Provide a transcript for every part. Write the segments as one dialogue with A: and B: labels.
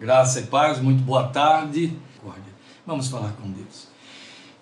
A: Graça e paz, muito boa tarde. Vamos falar com Deus.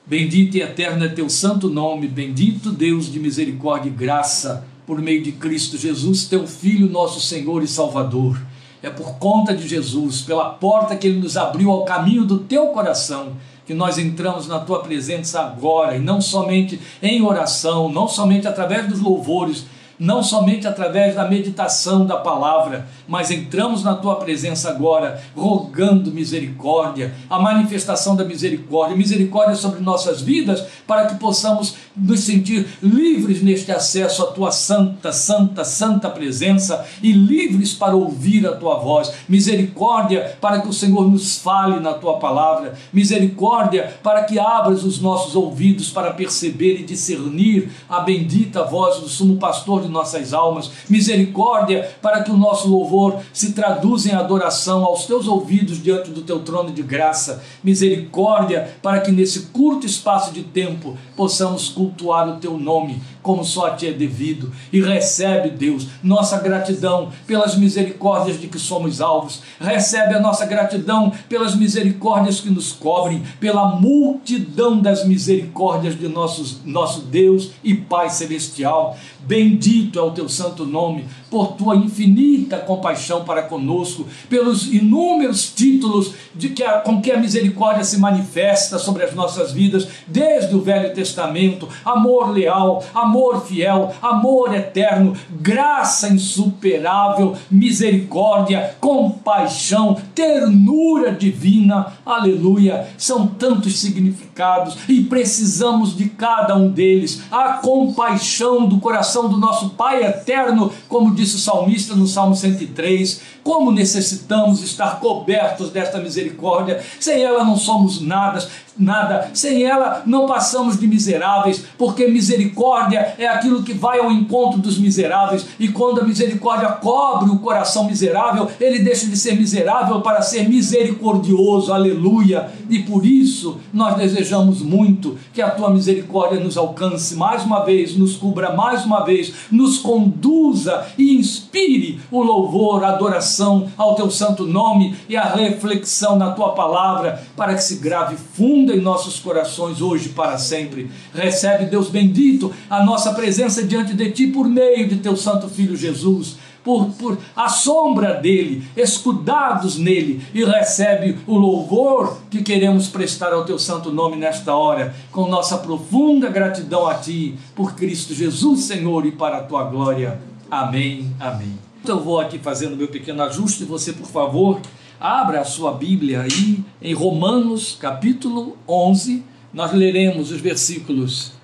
A: Bendito e eterno é teu santo nome, bendito Deus de misericórdia e graça, por meio de Cristo Jesus, teu Filho, nosso Senhor e Salvador. É por conta de Jesus, pela porta que ele nos abriu ao caminho do teu coração, que nós entramos na tua presença agora, e não somente em oração, não somente através dos louvores, não somente através da meditação da palavra, mas entramos na tua presença agora, rogando misericórdia, a manifestação da misericórdia, misericórdia sobre nossas vidas, para que possamos nos sentir livres neste acesso à tua santa, santa, santa presença e livres para ouvir a tua voz. Misericórdia para que o Senhor nos fale na tua palavra, misericórdia para que abras os nossos ouvidos para perceber e discernir a bendita voz do sumo pastor nossas almas, misericórdia para que o nosso louvor se traduza em adoração aos teus ouvidos diante do teu trono de graça, misericórdia para que nesse curto espaço de tempo possamos cultuar o teu nome como só a ti é devido, e recebe, Deus, nossa gratidão pelas misericórdias de que somos alvos, recebe a nossa gratidão pelas misericórdias que nos cobrem, pela multidão das misericórdias de nossos, nosso Deus e Pai Celestial. Bendito é o teu santo nome, por tua infinita compaixão para conosco, pelos inúmeros títulos de que a, com que a misericórdia se manifesta sobre as nossas vidas, desde o Velho Testamento, amor leal, amor fiel, amor eterno, graça insuperável, misericórdia, compaixão, ternura divina, aleluia, são tantos significados e precisamos de cada um deles, a compaixão do coração do nosso Pai eterno, como disse o salmista no Salmo 103, como necessitamos estar cobertos desta misericórdia, sem ela não somos nada, nada. Sem ela não passamos de miseráveis, porque misericórdia é aquilo que vai ao encontro dos miseráveis, e quando a misericórdia cobre o coração miserável, ele deixa de ser miserável para ser misericordioso. Aleluia! E por isso nós desejamos muito que a tua misericórdia nos alcance mais uma vez, nos cubra mais uma vez, nos conduza e inspire o louvor, a adoração ao teu santo nome e a reflexão na tua palavra, para que se grave fundo em nossos corações hoje para sempre. Recebe, Deus bendito, a nossa presença diante de Ti por meio de Teu Santo Filho Jesus. Por, por a sombra dele, escudados nele, e recebe o louvor que queremos prestar ao teu santo nome nesta hora, com nossa profunda gratidão a ti, por Cristo Jesus, Senhor, e para a tua glória. Amém. Amém. Então eu vou aqui fazendo meu pequeno ajuste, você, por favor, Abra a sua Bíblia aí em Romanos capítulo 11, nós leremos os versículos.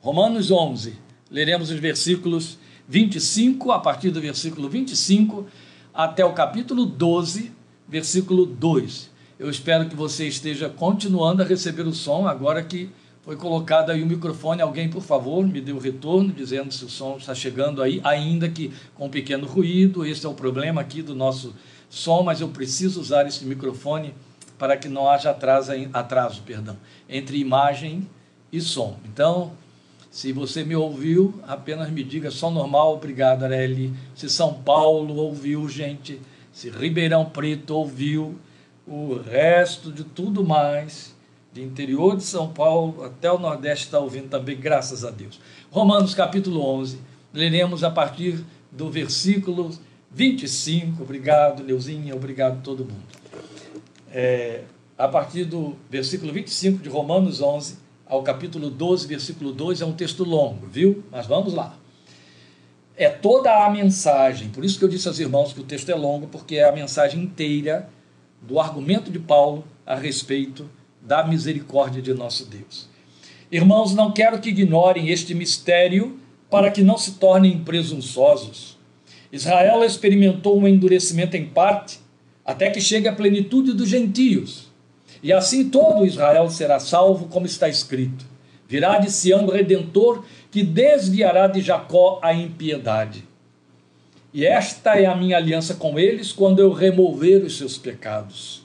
A: Romanos 11, leremos os versículos 25, a partir do versículo 25 até o capítulo 12, versículo 2. Eu espero que você esteja continuando a receber o som agora que foi colocado aí o microfone. Alguém, por favor, me dê o retorno dizendo se o som está chegando aí, ainda que com um pequeno ruído. Esse é o problema aqui do nosso som, mas eu preciso usar esse microfone para que não haja atraso, atraso perdão, entre imagem e som. Então, se você me ouviu, apenas me diga som normal, obrigado, Areli. Se São Paulo ouviu, gente, se Ribeirão Preto ouviu, o resto de tudo mais de interior de São Paulo até o Nordeste está ouvindo também, graças a Deus. Romanos capítulo 11, leremos a partir do versículo 25. Obrigado, Leuzinha, obrigado todo mundo. É, a partir do versículo 25 de Romanos 11 ao capítulo 12, versículo 2, é um texto longo, viu? Mas vamos lá. É toda a mensagem, por isso que eu disse aos irmãos que o texto é longo, porque é a mensagem inteira do argumento de Paulo a respeito da misericórdia de nosso Deus. Irmãos, não quero que ignorem este mistério para que não se tornem presunçosos. Israel experimentou um endurecimento em parte, até que chegue à plenitude dos gentios. E assim todo Israel será salvo, como está escrito: Virá de Sião o redentor que desviará de Jacó a impiedade. E esta é a minha aliança com eles quando eu remover os seus pecados.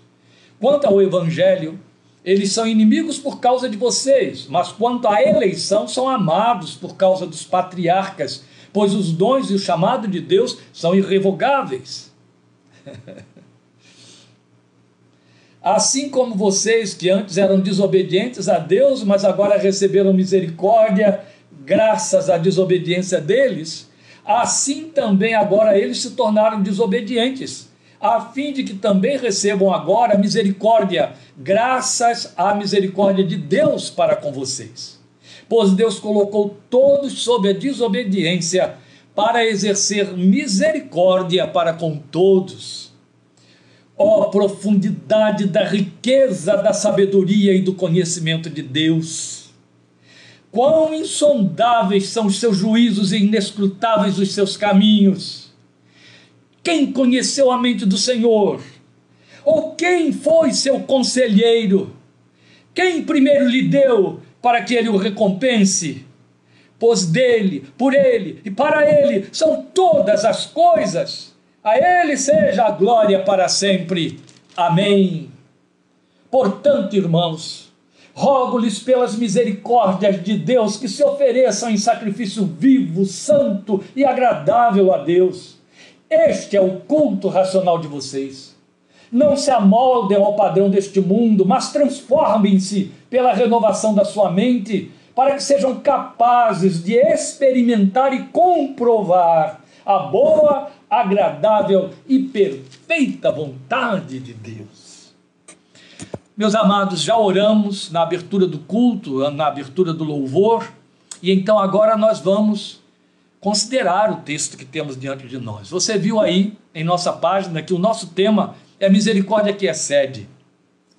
A: Quanto ao evangelho, eles são inimigos por causa de vocês, mas quanto à eleição, são amados por causa dos patriarcas, pois os dons e o chamado de Deus são irrevogáveis. Assim como vocês que antes eram desobedientes a Deus, mas agora receberam misericórdia graças à desobediência deles, assim também agora eles se tornaram desobedientes, a fim de que também recebam agora misericórdia, graças à misericórdia de Deus para com vocês. Pois Deus colocou todos sob a desobediência para exercer misericórdia para com todos. Ó oh, profundidade da riqueza da sabedoria e do conhecimento de Deus! Quão insondáveis são os seus juízos e inescrutáveis os seus caminhos! Quem conheceu a mente do Senhor? Ou quem foi seu conselheiro? Quem primeiro lhe deu para que ele o recompense? Pois dele, por ele e para ele são todas as coisas. A ele seja a glória para sempre. Amém. Portanto, irmãos, rogo-lhes pelas misericórdias de Deus que se ofereçam em sacrifício vivo, santo e agradável a Deus. Este é o culto racional de vocês. Não se amoldem ao padrão deste mundo, mas transformem-se pela renovação da sua mente, para que sejam capazes de experimentar e comprovar a boa, agradável e perfeita vontade de Deus. Meus amados, já oramos na abertura do culto, na abertura do louvor, e então agora nós vamos considerar o texto que temos diante de nós. Você viu aí em nossa página que o nosso tema é misericórdia que excede.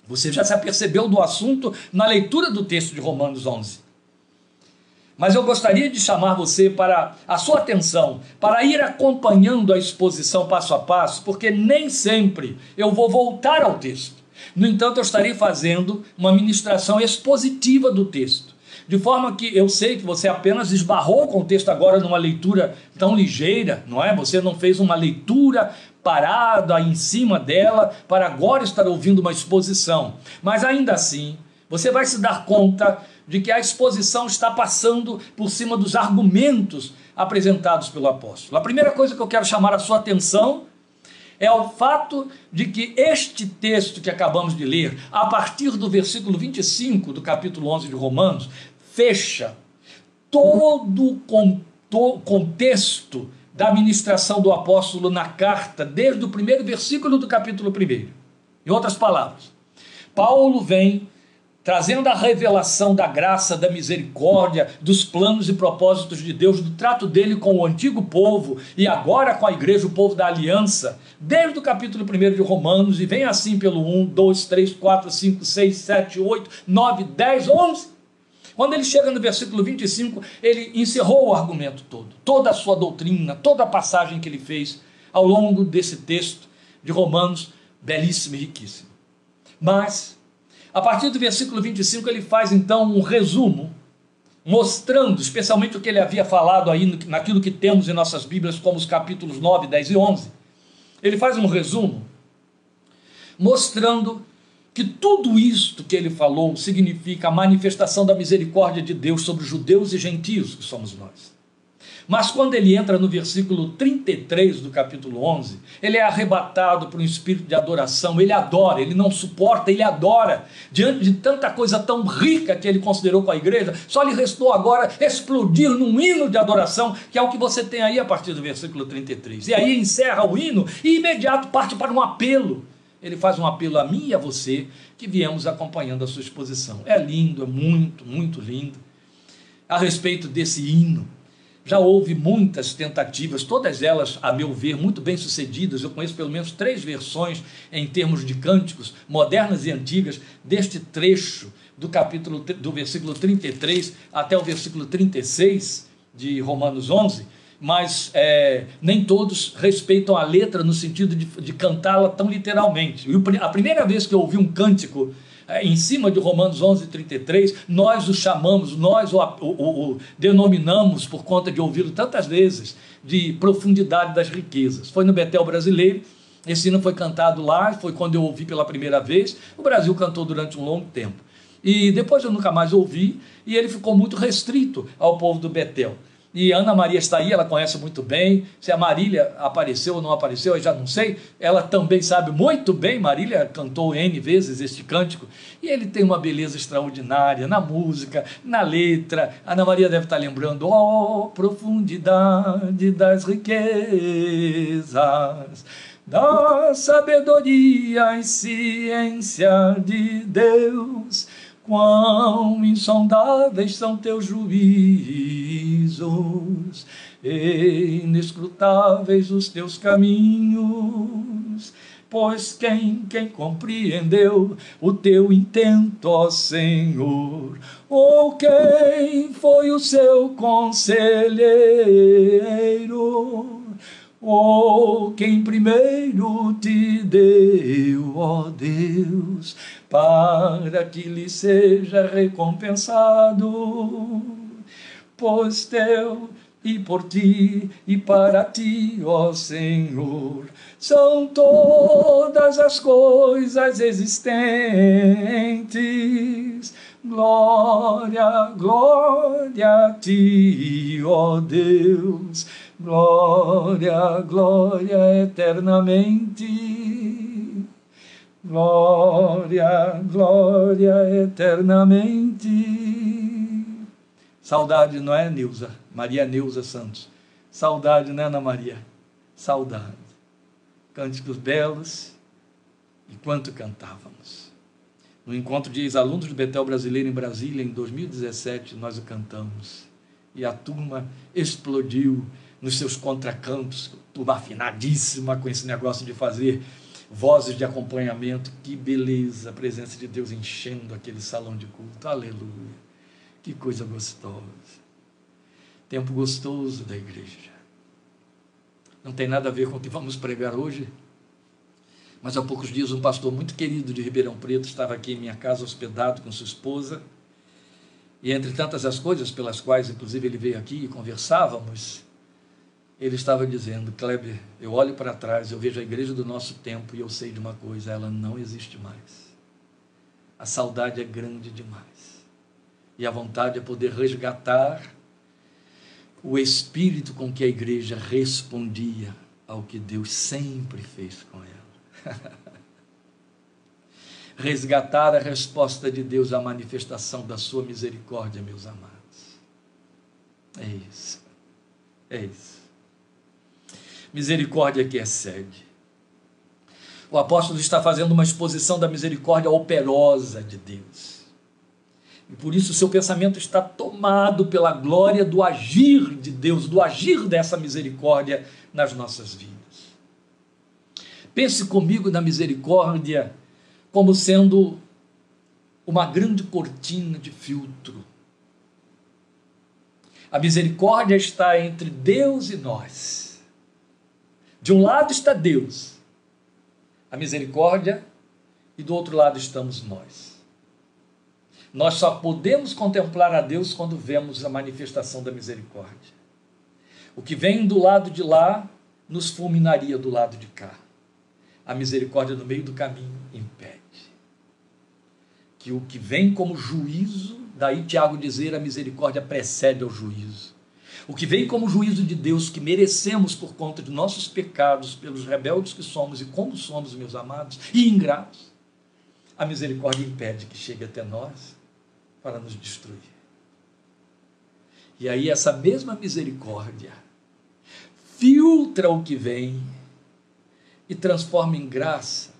A: Você já se apercebeu do assunto na leitura do texto de Romanos 11. Mas eu gostaria de chamar você para a sua atenção, para ir acompanhando a exposição passo a passo, porque nem sempre eu vou voltar ao texto. No entanto, eu estarei fazendo uma ministração expositiva do texto. De forma que eu sei que você apenas esbarrou o texto agora numa leitura tão ligeira, não é? Você não fez uma leitura parada em cima dela para agora estar ouvindo uma exposição. Mas ainda assim, você vai se dar conta de que a exposição está passando por cima dos argumentos apresentados pelo apóstolo. A primeira coisa que eu quero chamar a sua atenção é o fato de que este texto que acabamos de ler, a partir do versículo 25 do capítulo 11 de Romanos, fecha todo o contexto da ministração do apóstolo na carta, desde o primeiro versículo do capítulo 1. Em outras palavras, Paulo vem trazendo a revelação da graça, da misericórdia, dos planos e propósitos de Deus, do trato dele com o antigo povo e agora com a igreja, o povo da aliança, desde o capítulo 1 de Romanos, e vem assim pelo 1, 2, 3, 4, 5, 6, 7, 8, 9, 10, 11. Quando ele chega no versículo 25, ele encerrou o argumento todo, toda a sua doutrina, toda a passagem que ele fez ao longo desse texto de Romanos, belíssimo e riquíssimo. Mas, a partir do versículo 25, ele faz então um resumo, mostrando especialmente o que ele havia falado aí naquilo que temos em nossas Bíblias, como os capítulos 9, 10 e 11. Ele faz um resumo, mostrando que tudo isto que ele falou significa a manifestação da misericórdia de Deus sobre judeus e gentios, que somos nós. Mas quando ele entra no versículo 33 do capítulo 11, ele é arrebatado por um espírito de adoração, ele adora, ele não suporta, ele adora. Diante de tanta coisa tão rica que ele considerou com a igreja, só lhe restou agora explodir num hino de adoração, que é o que você tem aí a partir do versículo 33. E aí encerra o hino e imediato parte para um apelo ele faz um apelo a mim e a você que viemos acompanhando a sua exposição. É lindo, é muito, muito lindo. A respeito desse hino, já houve muitas tentativas, todas elas, a meu ver, muito bem sucedidas. Eu conheço pelo menos três versões em termos de cânticos, modernas e antigas, deste trecho do capítulo do versículo 33 até o versículo 36 de Romanos 11 mas é, nem todos respeitam a letra no sentido de, de cantá-la tão literalmente. E a primeira vez que eu ouvi um cântico é, em cima de Romanos 11, 33, nós o chamamos, nós o, o, o denominamos, por conta de ouvi-lo tantas vezes, de profundidade das riquezas. Foi no Betel Brasileiro, esse hino foi cantado lá, foi quando eu ouvi pela primeira vez. O Brasil cantou durante um longo tempo. E depois eu nunca mais ouvi, e ele ficou muito restrito ao povo do Betel. E Ana Maria está aí, ela conhece muito bem. Se a Marília apareceu ou não apareceu, eu já não sei. Ela também sabe muito bem. Marília cantou N vezes este cântico. E ele tem uma beleza extraordinária na música, na letra. Ana Maria deve estar lembrando: oh, profundidade das riquezas, da sabedoria e ciência de Deus Quão insondáveis são teus e inescrutáveis os teus caminhos. Pois quem, quem compreendeu o teu intento, ó Senhor? Ou quem foi o seu conselheiro? Ou quem primeiro te deu, ó Deus, para que lhe seja recompensado? Pois teu e por ti e para ti, ó Senhor, são todas as coisas existentes. Glória, glória a ti, ó Deus glória, glória eternamente. Glória, glória eternamente. Saudade, não é, Neuza? Maria Neuza Santos. Saudade, né, Ana Maria? Saudade. Cânticos belos e quanto cantávamos. No encontro de ex-alunos do Betel Brasileiro em Brasília, em 2017, nós o cantamos. E a turma explodiu nos seus contracantos, turma afinadíssima com esse negócio de fazer vozes de acompanhamento. Que beleza, a presença de Deus enchendo aquele salão de culto. Aleluia. Que coisa gostosa. Tempo gostoso da igreja. Não tem nada a ver com o que vamos pregar hoje. Mas há poucos dias um pastor muito querido de Ribeirão Preto estava aqui em minha casa hospedado com sua esposa. E entre tantas as coisas pelas quais, inclusive, ele veio aqui e conversávamos, ele estava dizendo: Kleber, eu olho para trás, eu vejo a igreja do nosso tempo e eu sei de uma coisa: ela não existe mais. A saudade é grande demais. E a vontade é poder resgatar o espírito com que a igreja respondia ao que Deus sempre fez com ela. resgatar a resposta de Deus à manifestação da sua misericórdia, meus amados. É isso. É isso misericórdia que excede. O apóstolo está fazendo uma exposição da misericórdia operosa de Deus. E por isso o seu pensamento está tomado pela glória do agir de Deus, do agir dessa misericórdia nas nossas vidas. Pense comigo na misericórdia como sendo uma grande cortina de filtro. A misericórdia está entre Deus e nós de um lado está Deus, a misericórdia, e do outro lado estamos nós. Nós só podemos contemplar a Deus quando vemos a manifestação da misericórdia. O que vem do lado de lá nos fulminaria do lado de cá. A misericórdia no meio do caminho impede. Que o que vem como juízo, daí Tiago dizer a misericórdia precede ao juízo. O que vem como juízo de Deus que merecemos por conta de nossos pecados, pelos rebeldes que somos e como somos, meus amados, e ingratos, a misericórdia impede que chegue até nós para nos destruir. E aí, essa mesma misericórdia filtra o que vem e transforma em graça,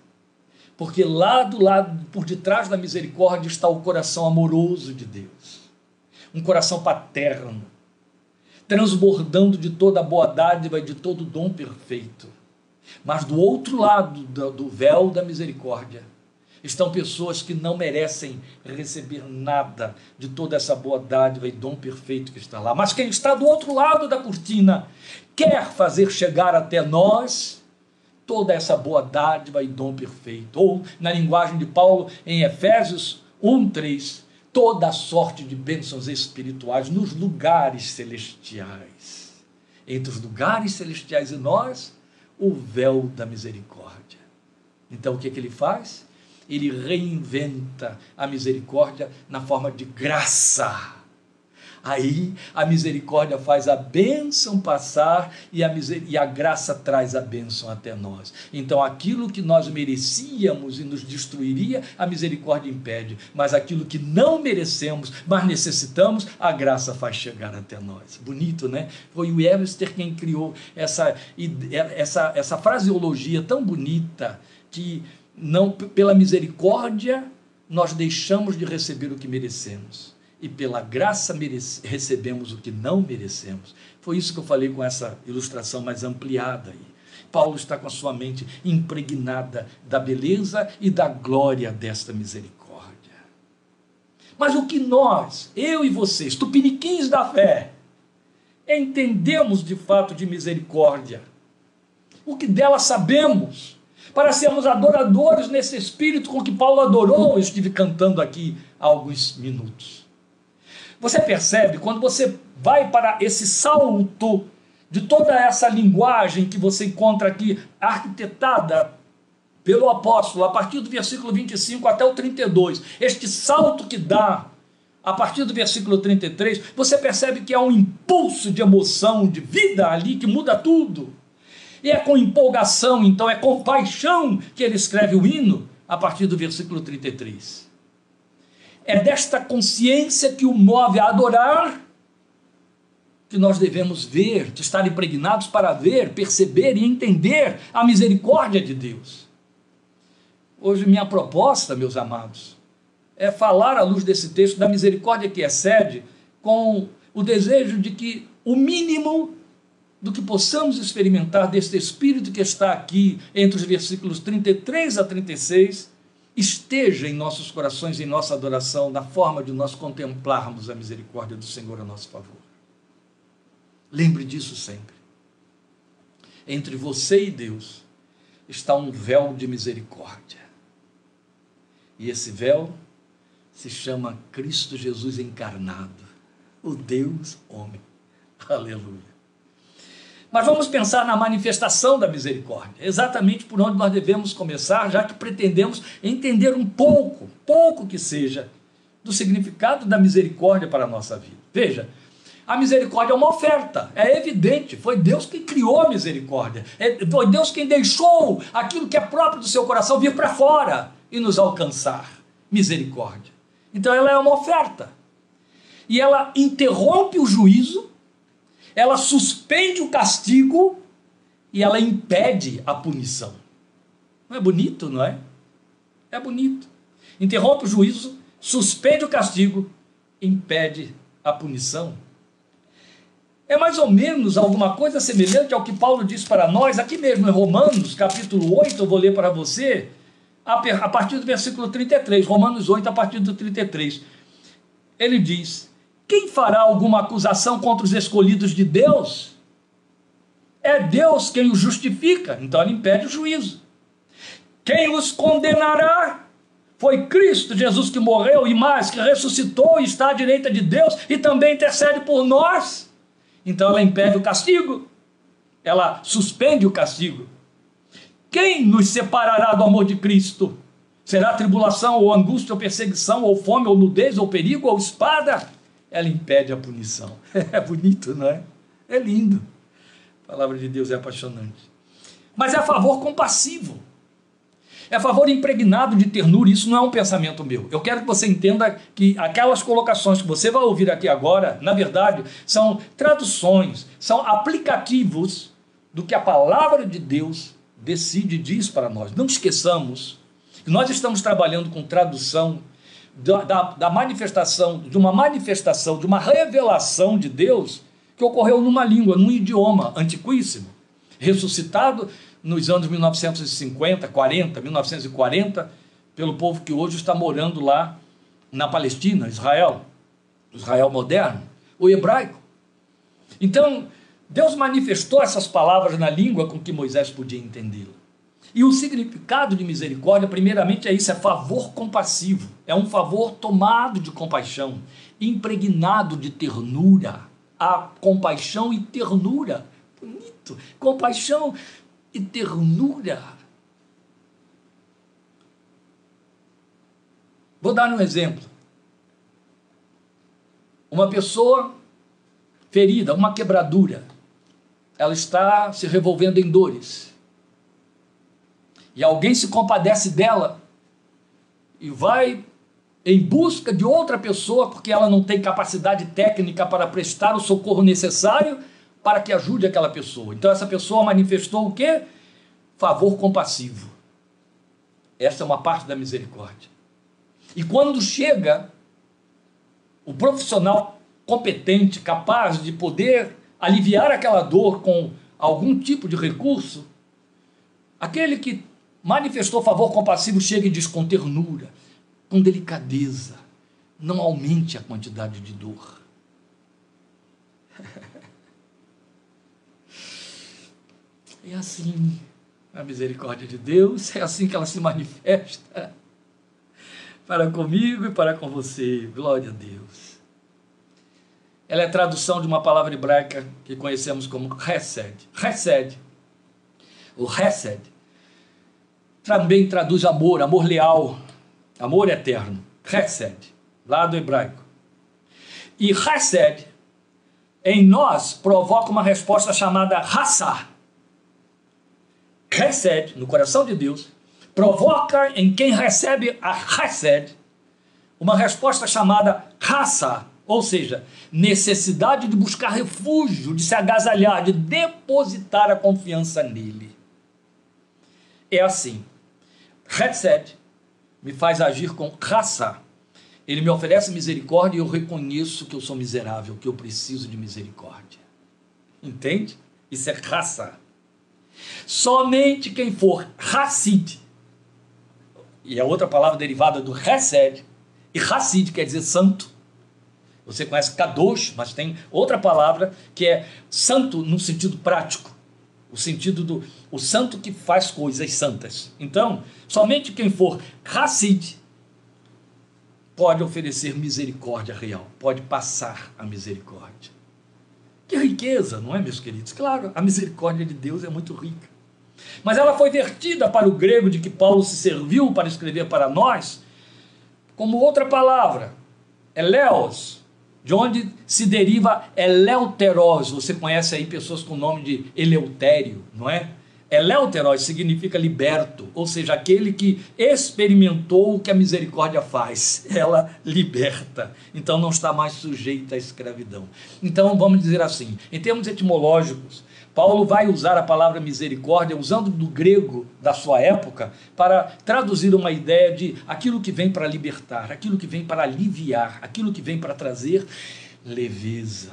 A: porque lá do lado, por detrás da misericórdia, está o coração amoroso de Deus, um coração paterno transbordando de toda a boa dádiva e de todo o dom perfeito. Mas do outro lado do véu da misericórdia estão pessoas que não merecem receber nada de toda essa boa dádiva e dom perfeito que está lá. Mas quem está do outro lado da cortina quer fazer chegar até nós toda essa boa dádiva e dom perfeito. Ou, na linguagem de Paulo, em Efésios 1, 3, toda a sorte de bênçãos espirituais nos lugares celestiais. Entre os lugares celestiais e nós, o véu da misericórdia. Então o que, é que ele faz? Ele reinventa a misericórdia na forma de graça. Aí a misericórdia faz a bênção passar e a, e a graça traz a bênção até nós. Então aquilo que nós merecíamos e nos destruiria, a misericórdia impede. Mas aquilo que não merecemos, mas necessitamos, a graça faz chegar até nós. Bonito, né? Foi o Webster quem criou essa, essa, essa fraseologia tão bonita que não pela misericórdia nós deixamos de receber o que merecemos e pela graça merece, recebemos o que não merecemos. Foi isso que eu falei com essa ilustração mais ampliada aí. Paulo está com a sua mente impregnada da beleza e da glória desta misericórdia. Mas o que nós, eu e vocês, tupiniquins da fé, entendemos de fato de misericórdia? O que dela sabemos? Para sermos adoradores nesse espírito com que Paulo adorou, eu estive cantando aqui há alguns minutos. Você percebe quando você vai para esse salto de toda essa linguagem que você encontra aqui arquitetada pelo apóstolo, a partir do versículo 25 até o 32, este salto que dá a partir do versículo 33, você percebe que há um impulso de emoção, de vida ali que muda tudo. E é com empolgação, então é com paixão que ele escreve o hino a partir do versículo 33. É desta consciência que o move a adorar que nós devemos ver, de estar impregnados para ver, perceber e entender a misericórdia de Deus. Hoje, minha proposta, meus amados, é falar à luz desse texto da misericórdia que excede, com o desejo de que o mínimo do que possamos experimentar deste Espírito que está aqui entre os versículos 33 a 36 esteja em nossos corações, em nossa adoração, na forma de nós contemplarmos a misericórdia do Senhor a nosso favor. Lembre disso sempre. Entre você e Deus está um véu de misericórdia. E esse véu se chama Cristo Jesus encarnado, o Deus homem. Aleluia. Mas vamos pensar na manifestação da misericórdia, exatamente por onde nós devemos começar, já que pretendemos entender um pouco, pouco que seja, do significado da misericórdia para a nossa vida. Veja, a misericórdia é uma oferta, é evidente, foi Deus quem criou a misericórdia, é, foi Deus quem deixou aquilo que é próprio do seu coração vir para fora e nos alcançar. Misericórdia. Então ela é uma oferta. E ela interrompe o juízo ela suspende o castigo e ela impede a punição. Não é bonito, não é? É bonito. Interrompe o juízo, suspende o castigo, impede a punição. É mais ou menos alguma coisa semelhante ao que Paulo diz para nós, aqui mesmo em Romanos, capítulo 8, eu vou ler para você, a partir do versículo 33, Romanos 8, a partir do 33. Ele diz: quem fará alguma acusação contra os escolhidos de Deus? É Deus quem os justifica, então ele impede o juízo. Quem os condenará? Foi Cristo Jesus que morreu e mais, que ressuscitou e está à direita de Deus e também intercede por nós. Então ela impede o castigo, ela suspende o castigo. Quem nos separará do amor de Cristo? Será tribulação, ou angústia, ou perseguição, ou fome, ou nudez, ou perigo, ou espada? Ela impede a punição. É bonito, não é? É lindo. A palavra de Deus é apaixonante. Mas é a favor compassivo. É a favor impregnado de ternura. Isso não é um pensamento meu. Eu quero que você entenda que aquelas colocações que você vai ouvir aqui agora, na verdade, são traduções, são aplicativos do que a palavra de Deus decide e diz para nós. Não esqueçamos que nós estamos trabalhando com tradução da, da, da manifestação, de uma manifestação, de uma revelação de Deus que ocorreu numa língua, num idioma antiquíssimo, ressuscitado nos anos 1950, 40, 1940, pelo povo que hoje está morando lá na Palestina, Israel, Israel moderno, o hebraico. Então, Deus manifestou essas palavras na língua com que Moisés podia entendê-la. E o significado de misericórdia, primeiramente, é isso: é favor compassivo. É um favor tomado de compaixão, impregnado de ternura. A compaixão e ternura. Bonito. Compaixão e ternura. Vou dar um exemplo. Uma pessoa ferida, uma quebradura. Ela está se revolvendo em dores. E alguém se compadece dela e vai em busca de outra pessoa porque ela não tem capacidade técnica para prestar o socorro necessário para que ajude aquela pessoa. Então essa pessoa manifestou o quê? Favor compassivo. Essa é uma parte da misericórdia. E quando chega o profissional competente, capaz de poder aliviar aquela dor com algum tipo de recurso, aquele que manifestou favor compassivo chega e diz com ternura, com delicadeza, não aumente a quantidade de dor. É assim a misericórdia de Deus, é assim que ela se manifesta para comigo e para com você. Glória a Deus. Ela é tradução de uma palavra hebraica que conhecemos como Hesed. Hesed. O Hesed também traduz amor, amor leal, amor eterno. Hesed, lá do hebraico. E Hesed, em nós, provoca uma resposta chamada Hassar. Hesed, no coração de Deus, provoca em quem recebe a Hesed uma resposta chamada Hassar, ou seja, necessidade de buscar refúgio, de se agasalhar, de depositar a confiança nele. É assim. Hesed me faz agir com raça. Ele me oferece misericórdia e eu reconheço que eu sou miserável, que eu preciso de misericórdia. Entende? Isso é raça. Somente quem for Hassid, e é outra palavra derivada do Hesed, e Hassid quer dizer santo. Você conhece Kadosh, mas tem outra palavra que é santo no sentido prático o sentido do o santo que faz coisas santas. Então, somente quem for Hassid pode oferecer misericórdia real, pode passar a misericórdia. Que riqueza, não é, meus queridos? Claro, a misericórdia de Deus é muito rica. Mas ela foi vertida para o grego de que Paulo se serviu para escrever para nós, como outra palavra, eleos, de onde se deriva eleuteros. Você conhece aí pessoas com o nome de Eleutério, não é? Eleuteros significa liberto, ou seja, aquele que experimentou o que a misericórdia faz. Ela liberta, então não está mais sujeita à escravidão. Então vamos dizer assim, em termos etimológicos, Paulo vai usar a palavra misericórdia, usando do grego da sua época, para traduzir uma ideia de aquilo que vem para libertar, aquilo que vem para aliviar, aquilo que vem para trazer leveza.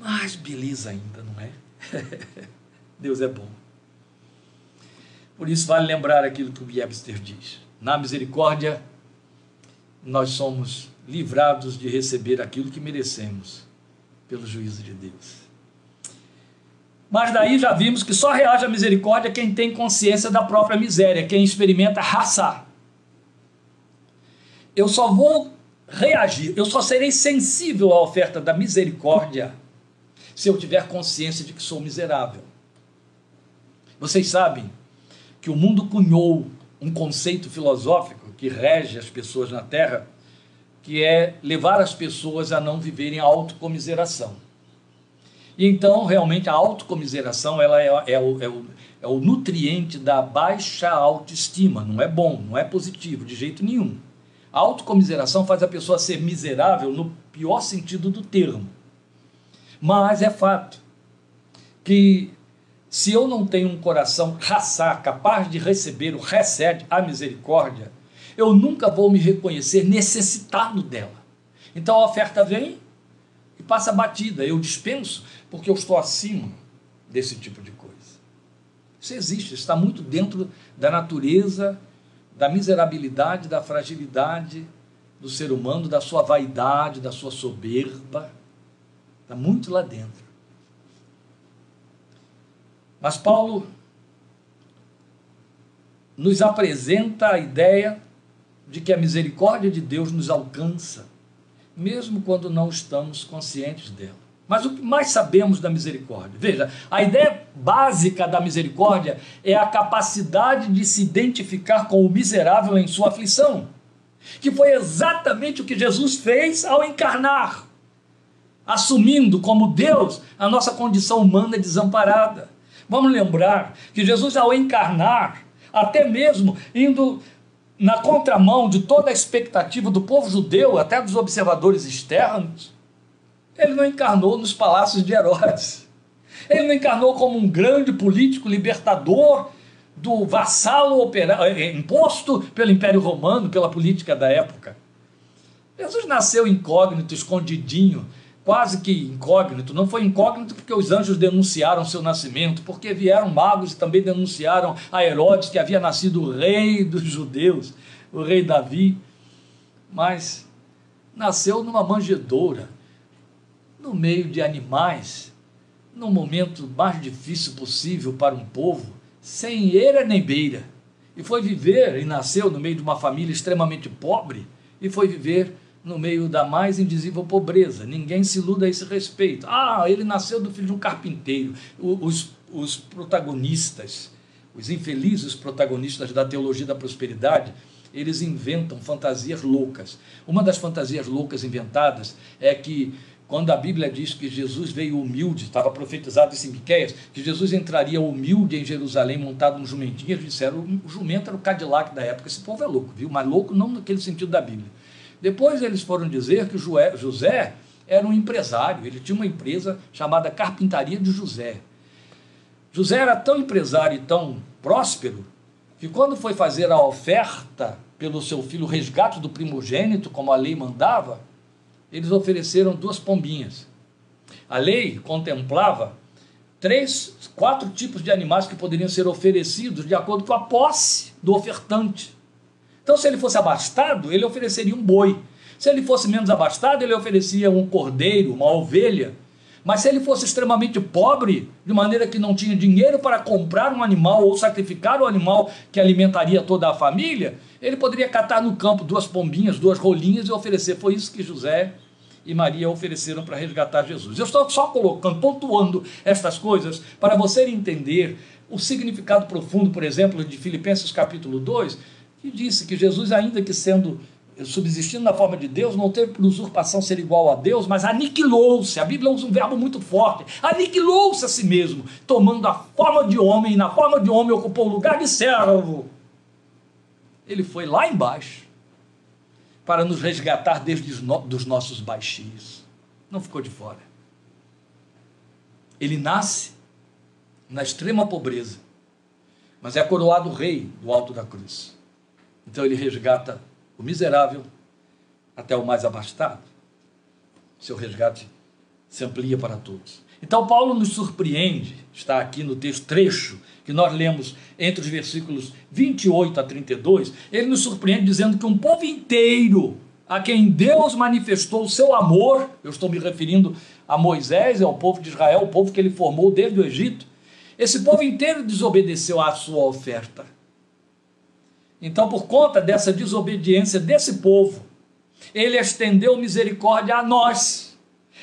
A: Mais beleza ainda, não é? Deus é bom. Por isso vale lembrar aquilo que o Webster diz. Na misericórdia, nós somos livrados de receber aquilo que merecemos pelo juízo de Deus. Mas daí já vimos que só reage à misericórdia quem tem consciência da própria miséria, quem experimenta raça. Eu só vou reagir, eu só serei sensível à oferta da misericórdia se eu tiver consciência de que sou miserável. Vocês sabem que o mundo cunhou um conceito filosófico que rege as pessoas na Terra, que é levar as pessoas a não viverem a autocomiseração. E então, realmente, a autocomiseração ela é, é, o, é, o, é o nutriente da baixa autoestima. Não é bom, não é positivo, de jeito nenhum. A autocomiseração faz a pessoa ser miserável no pior sentido do termo. Mas é fato que se eu não tenho um coração raçar, capaz de receber o recede, a misericórdia, eu nunca vou me reconhecer necessitado dela. Então a oferta vem e passa batida. Eu dispenso porque eu estou acima desse tipo de coisa. Isso existe, está muito dentro da natureza, da miserabilidade, da fragilidade do ser humano, da sua vaidade, da sua soberba. Está muito lá dentro. Mas Paulo nos apresenta a ideia de que a misericórdia de Deus nos alcança, mesmo quando não estamos conscientes dela. Mas o que mais sabemos da misericórdia? Veja, a ideia básica da misericórdia é a capacidade de se identificar com o miserável em sua aflição, que foi exatamente o que Jesus fez ao encarnar. assumindo como Deus a nossa condição humana desamparada. Vamos lembrar que Jesus, ao encarnar, até mesmo indo na contramão de toda a expectativa do povo judeu, até dos observadores externos, ele não encarnou nos palácios de Herodes. Ele não encarnou como um grande político libertador do vassalo opera, eh, imposto pelo Império Romano, pela política da época. Jesus nasceu incógnito, escondidinho, quase que incógnito. Não foi incógnito porque os anjos denunciaram seu nascimento, porque vieram magos e também denunciaram a Herodes que havia nascido o rei dos judeus, o rei Davi. Mas nasceu numa manjedoura, no meio de animais, no momento mais difícil possível para um povo, sem eira nem beira. E foi viver e nasceu no meio de uma família extremamente pobre e foi viver no meio da mais indizível pobreza. Ninguém se iluda a esse respeito. Ah, ele nasceu do filho de um carpinteiro. Os, os protagonistas, os infelizes protagonistas da teologia da prosperidade, eles inventam fantasias loucas. Uma das fantasias loucas inventadas é que quando a Bíblia diz que Jesus veio humilde, estava profetizado em Miqueias, que Jesus entraria humilde em Jerusalém montado num jumentinho, eles disseram, o jumento era o Cadillac da época, esse povo é louco, viu? Mas louco não naquele sentido da Bíblia. Depois eles foram dizer que José era um empresário, ele tinha uma empresa chamada Carpintaria de José. José era tão empresário e tão próspero que quando foi fazer a oferta pelo seu filho, o resgate do primogênito, como a lei mandava, eles ofereceram duas pombinhas. A lei contemplava três, quatro tipos de animais que poderiam ser oferecidos de acordo com a posse do ofertante. Então, se ele fosse abastado, ele ofereceria um boi. Se ele fosse menos abastado, ele oferecia um cordeiro, uma ovelha. Mas se ele fosse extremamente pobre, de maneira que não tinha dinheiro para comprar um animal ou sacrificar o um animal que alimentaria toda a família, ele poderia catar no campo duas pombinhas, duas rolinhas e oferecer. Foi isso que José e Maria ofereceram para resgatar Jesus. Eu estou só colocando, pontuando estas coisas para você entender o significado profundo, por exemplo, de Filipenses capítulo 2, que disse que Jesus, ainda que sendo subsistindo na forma de Deus, não teve por usurpação ser igual a Deus, mas aniquilou-se. A Bíblia usa um verbo muito forte: aniquilou-se a si mesmo, tomando a forma de homem, e na forma de homem ocupou o lugar de servo. Ele foi lá embaixo para nos resgatar desde dos nossos baixios. Não ficou de fora. Ele nasce na extrema pobreza, mas é coroado rei do alto da cruz. Então ele resgata o miserável até o mais abastado. Seu resgate se amplia para todos. Então Paulo nos surpreende, está aqui no texto trecho que nós lemos entre os versículos 28 a 32, ele nos surpreende dizendo que um povo inteiro a quem Deus manifestou o seu amor, eu estou me referindo a Moisés, ao povo de Israel, o povo que ele formou desde o Egito, esse povo inteiro desobedeceu à sua oferta. Então, por conta dessa desobediência desse povo, ele estendeu misericórdia a nós,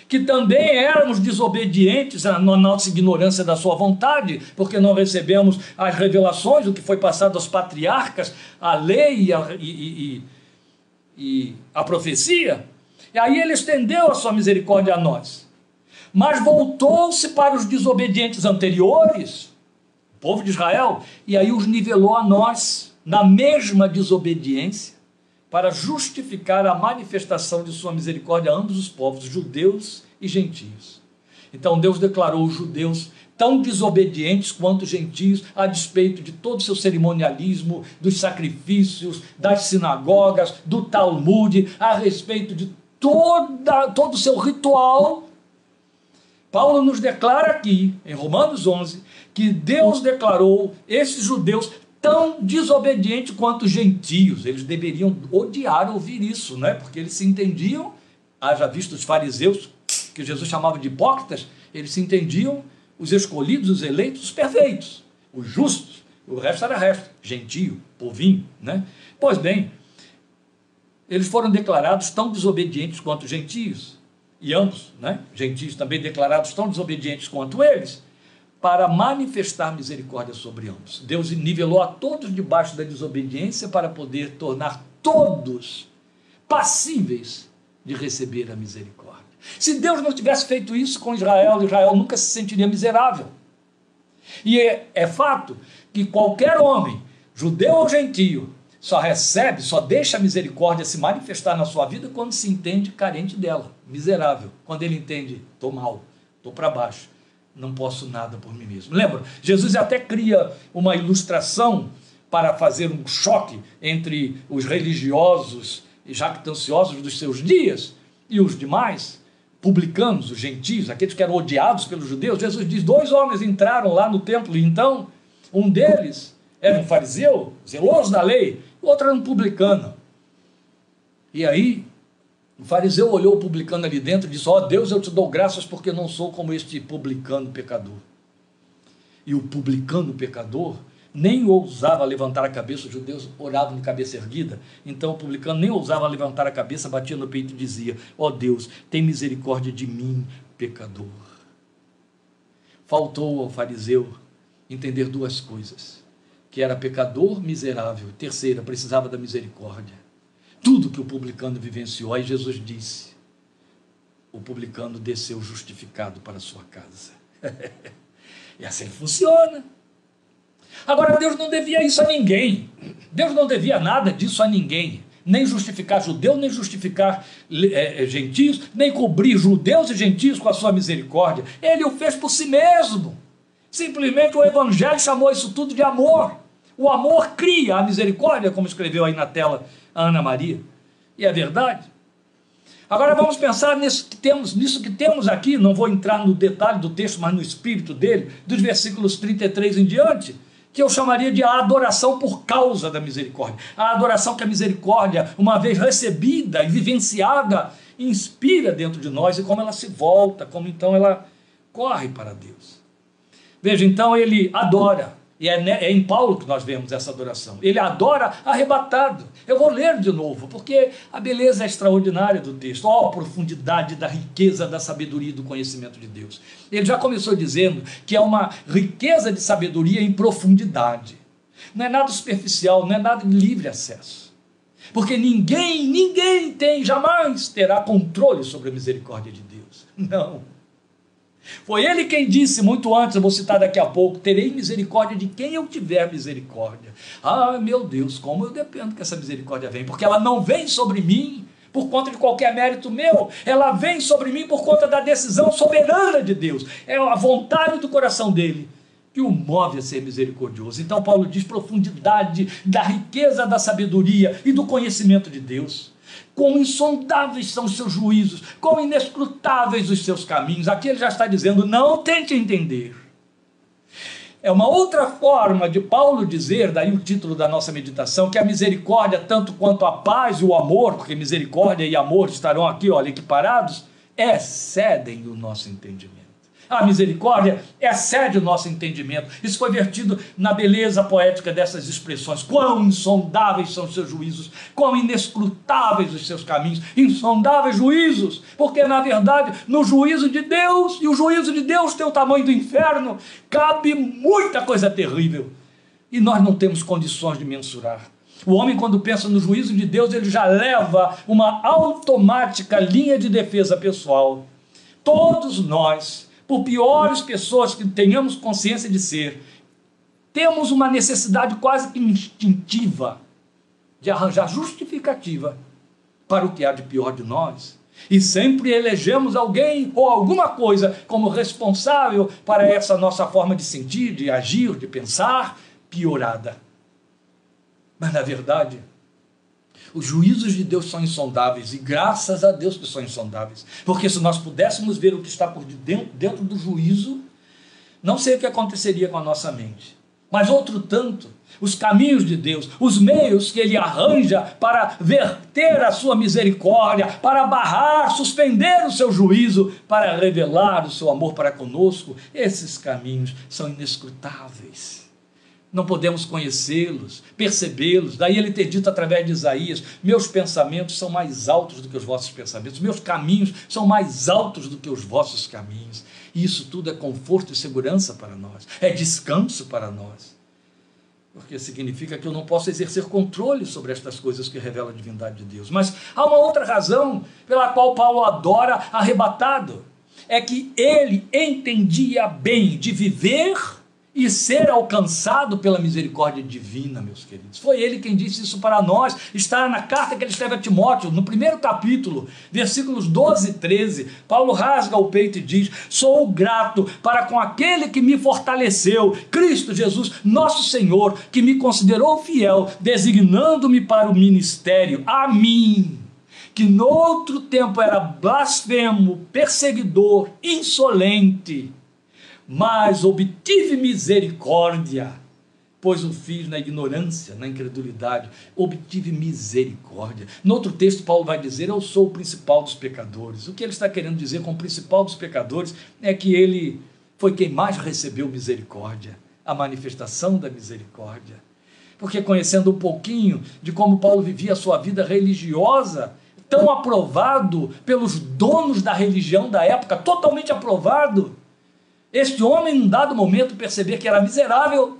A: que também éramos desobedientes na nossa ignorância da sua vontade, porque não recebemos as revelações, o que foi passado aos patriarcas, a lei e a, e, e, e a profecia. E aí ele estendeu a sua misericórdia a nós. Mas voltou-se para os desobedientes anteriores, o povo de Israel, e aí os nivelou a nós na mesma desobediência para justificar a manifestação de sua misericórdia a ambos os povos, judeus e gentios. Então Deus declarou os judeus tão desobedientes quanto gentios, a despeito de todo o seu cerimonialismo, dos sacrifícios, das sinagogas, do Talmud, a respeito de toda, todo o seu ritual. Paulo nos declara aqui, em Romanos 11, que Deus declarou esses judeus tão desobediente quanto os gentios. Eles deveriam odiar ouvir isso, não é? Porque eles se entendiam, haja visto os fariseus, que Jesus chamava de hipócritas, eles se entendiam os escolhidos, os eleitos, os perfeitos, os justos. O resto era resto, gentio, povinho, né? Pois bem, eles foram declarados tão desobedientes quanto os gentios, e ambos, né? Gentios também declarados tão desobedientes quanto eles para manifestar misericórdia sobre ambos. Deus nivelou a todos debaixo da desobediência para poder tornar todos passíveis de receber a misericórdia. Se Deus não tivesse feito isso com Israel, Israel nunca se sentiria miserável. E é, é fato que qualquer homem, judeu ou gentio, só recebe, só deixa a misericórdia se manifestar na sua vida quando se entende carente dela, miserável. Quando ele entende, estou mal, estou para baixo, não posso nada por mim mesmo. Lembra? Jesus até cria uma ilustração para fazer um choque entre os religiosos e jactanciosos dos seus dias e os demais, publicanos, os gentios, aqueles que eram odiados pelos judeus. Jesus diz: dois homens entraram lá no templo, e então um deles era um fariseu, zeloso da lei, o outro era um publicano. E aí, o fariseu olhou o publicano ali dentro e disse: Ó oh, Deus, eu te dou graças porque não sou como este publicano pecador. E o publicano pecador nem ousava levantar a cabeça, os judeus oravam de cabeça erguida, então o publicano nem ousava levantar a cabeça, batia no peito e dizia: Ó oh Deus, tem misericórdia de mim, pecador. Faltou ao fariseu entender duas coisas: que era pecador miserável, terceira, precisava da misericórdia. Tudo que o publicano vivenciou, aí Jesus disse: o publicano desceu justificado para a sua casa. e assim funciona. Agora, Deus não devia isso a ninguém. Deus não devia nada disso a ninguém. Nem justificar judeu, nem justificar é, gentios, nem cobrir judeus e gentios com a sua misericórdia. Ele o fez por si mesmo. Simplesmente o Evangelho chamou isso tudo de amor. O amor cria a misericórdia, como escreveu aí na tela a Ana Maria. E é verdade. Agora vamos pensar nisso que temos, nisso que temos aqui, não vou entrar no detalhe do texto, mas no espírito dele, dos versículos 33 em diante que eu chamaria de a adoração por causa da misericórdia. A adoração que a misericórdia, uma vez recebida e vivenciada, inspira dentro de nós e como ela se volta, como então ela corre para Deus. Veja, então ele adora, e é, é, em Paulo que nós vemos essa adoração. Ele adora arrebatado. Eu vou ler de novo, porque a beleza é extraordinária do texto. Ó, a profundidade da riqueza da sabedoria e do conhecimento de Deus. Ele já começou dizendo que é uma riqueza de sabedoria em profundidade. Não é nada superficial, não é nada de livre acesso. Porque ninguém, ninguém tem, jamais terá controle sobre a misericórdia de Deus. Não. Foi ele quem disse muito antes, eu vou citar daqui a pouco: terei misericórdia de quem eu tiver misericórdia. Ah, meu Deus, como eu dependo que essa misericórdia vem, porque ela não vem sobre mim por conta de qualquer mérito meu, ela vem sobre mim por conta da decisão soberana de Deus. É a vontade do coração dele que o move a ser misericordioso. Então, Paulo diz profundidade da riqueza da sabedoria e do conhecimento de Deus. Quão insondáveis são os seus juízos, quão inescrutáveis os seus caminhos. Aqui ele já está dizendo: não tente entender. É uma outra forma de Paulo dizer, daí o título da nossa meditação, que a misericórdia, tanto quanto a paz e o amor, porque misericórdia e amor estarão aqui, olha, equiparados, excedem o nosso entendimento. A misericórdia excede o nosso entendimento. Isso foi vertido na beleza poética dessas expressões. Quão insondáveis são os seus juízos, quão inescrutáveis os seus caminhos. Insondáveis juízos, porque na verdade, no juízo de Deus, e o juízo de Deus tem o tamanho do inferno, cabe muita coisa terrível. E nós não temos condições de mensurar. O homem, quando pensa no juízo de Deus, ele já leva uma automática linha de defesa pessoal. Todos nós por piores pessoas que tenhamos consciência de ser, temos uma necessidade quase que instintiva de arranjar justificativa para o que há de pior de nós. E sempre elegemos alguém ou alguma coisa como responsável para essa nossa forma de sentir, de agir, de pensar piorada. Mas na verdade, os juízos de Deus são insondáveis e graças a Deus que são insondáveis. Porque se nós pudéssemos ver o que está por dentro, dentro do juízo, não sei o que aconteceria com a nossa mente. Mas outro tanto, os caminhos de Deus, os meios que Ele arranja para verter a sua misericórdia, para barrar, suspender o seu juízo, para revelar o seu amor para conosco, esses caminhos são inescrutáveis não podemos conhecê-los, percebê-los. Daí ele ter dito através de Isaías: Meus pensamentos são mais altos do que os vossos pensamentos, meus caminhos são mais altos do que os vossos caminhos. E isso tudo é conforto e segurança para nós, é descanso para nós. porque significa que eu não posso exercer controle sobre estas coisas que revelam a divindade de Deus. Mas há uma outra razão pela qual Paulo adora arrebatado: é que ele entendia bem de viver e ser alcançado pela misericórdia divina, meus queridos. Foi ele quem disse isso para nós. Está na carta que ele escreve a Timóteo, no primeiro capítulo, versículos 12 e 13. Paulo rasga o peito e diz: Sou grato para com aquele que me fortaleceu, Cristo Jesus, nosso Senhor, que me considerou fiel, designando-me para o ministério, a mim que no outro tempo era blasfemo, perseguidor, insolente mas obtive misericórdia, pois o fiz na ignorância, na incredulidade, obtive misericórdia. No outro texto, Paulo vai dizer: Eu sou o principal dos pecadores. O que ele está querendo dizer com o principal dos pecadores é que ele foi quem mais recebeu misericórdia, a manifestação da misericórdia. Porque conhecendo um pouquinho de como Paulo vivia a sua vida religiosa, tão aprovado pelos donos da religião da época, totalmente aprovado, este homem, num dado momento, perceber que era miserável,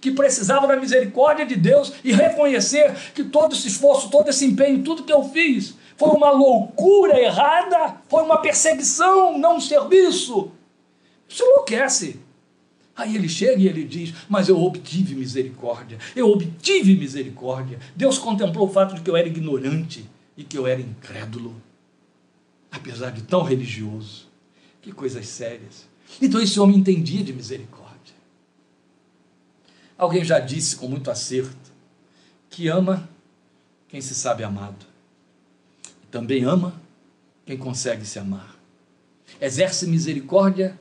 A: que precisava da misericórdia de Deus e reconhecer que todo esse esforço, todo esse empenho, tudo que eu fiz foi uma loucura errada, foi uma perseguição, não um serviço. Isso enlouquece. Aí ele chega e ele diz: Mas eu obtive misericórdia, eu obtive misericórdia. Deus contemplou o fato de que eu era ignorante e que eu era incrédulo, apesar de tão religioso. Que coisas sérias. Então esse homem entendia de misericórdia. Alguém já disse com muito acerto que ama quem se sabe amado. Também ama quem consegue se amar. Exerce misericórdia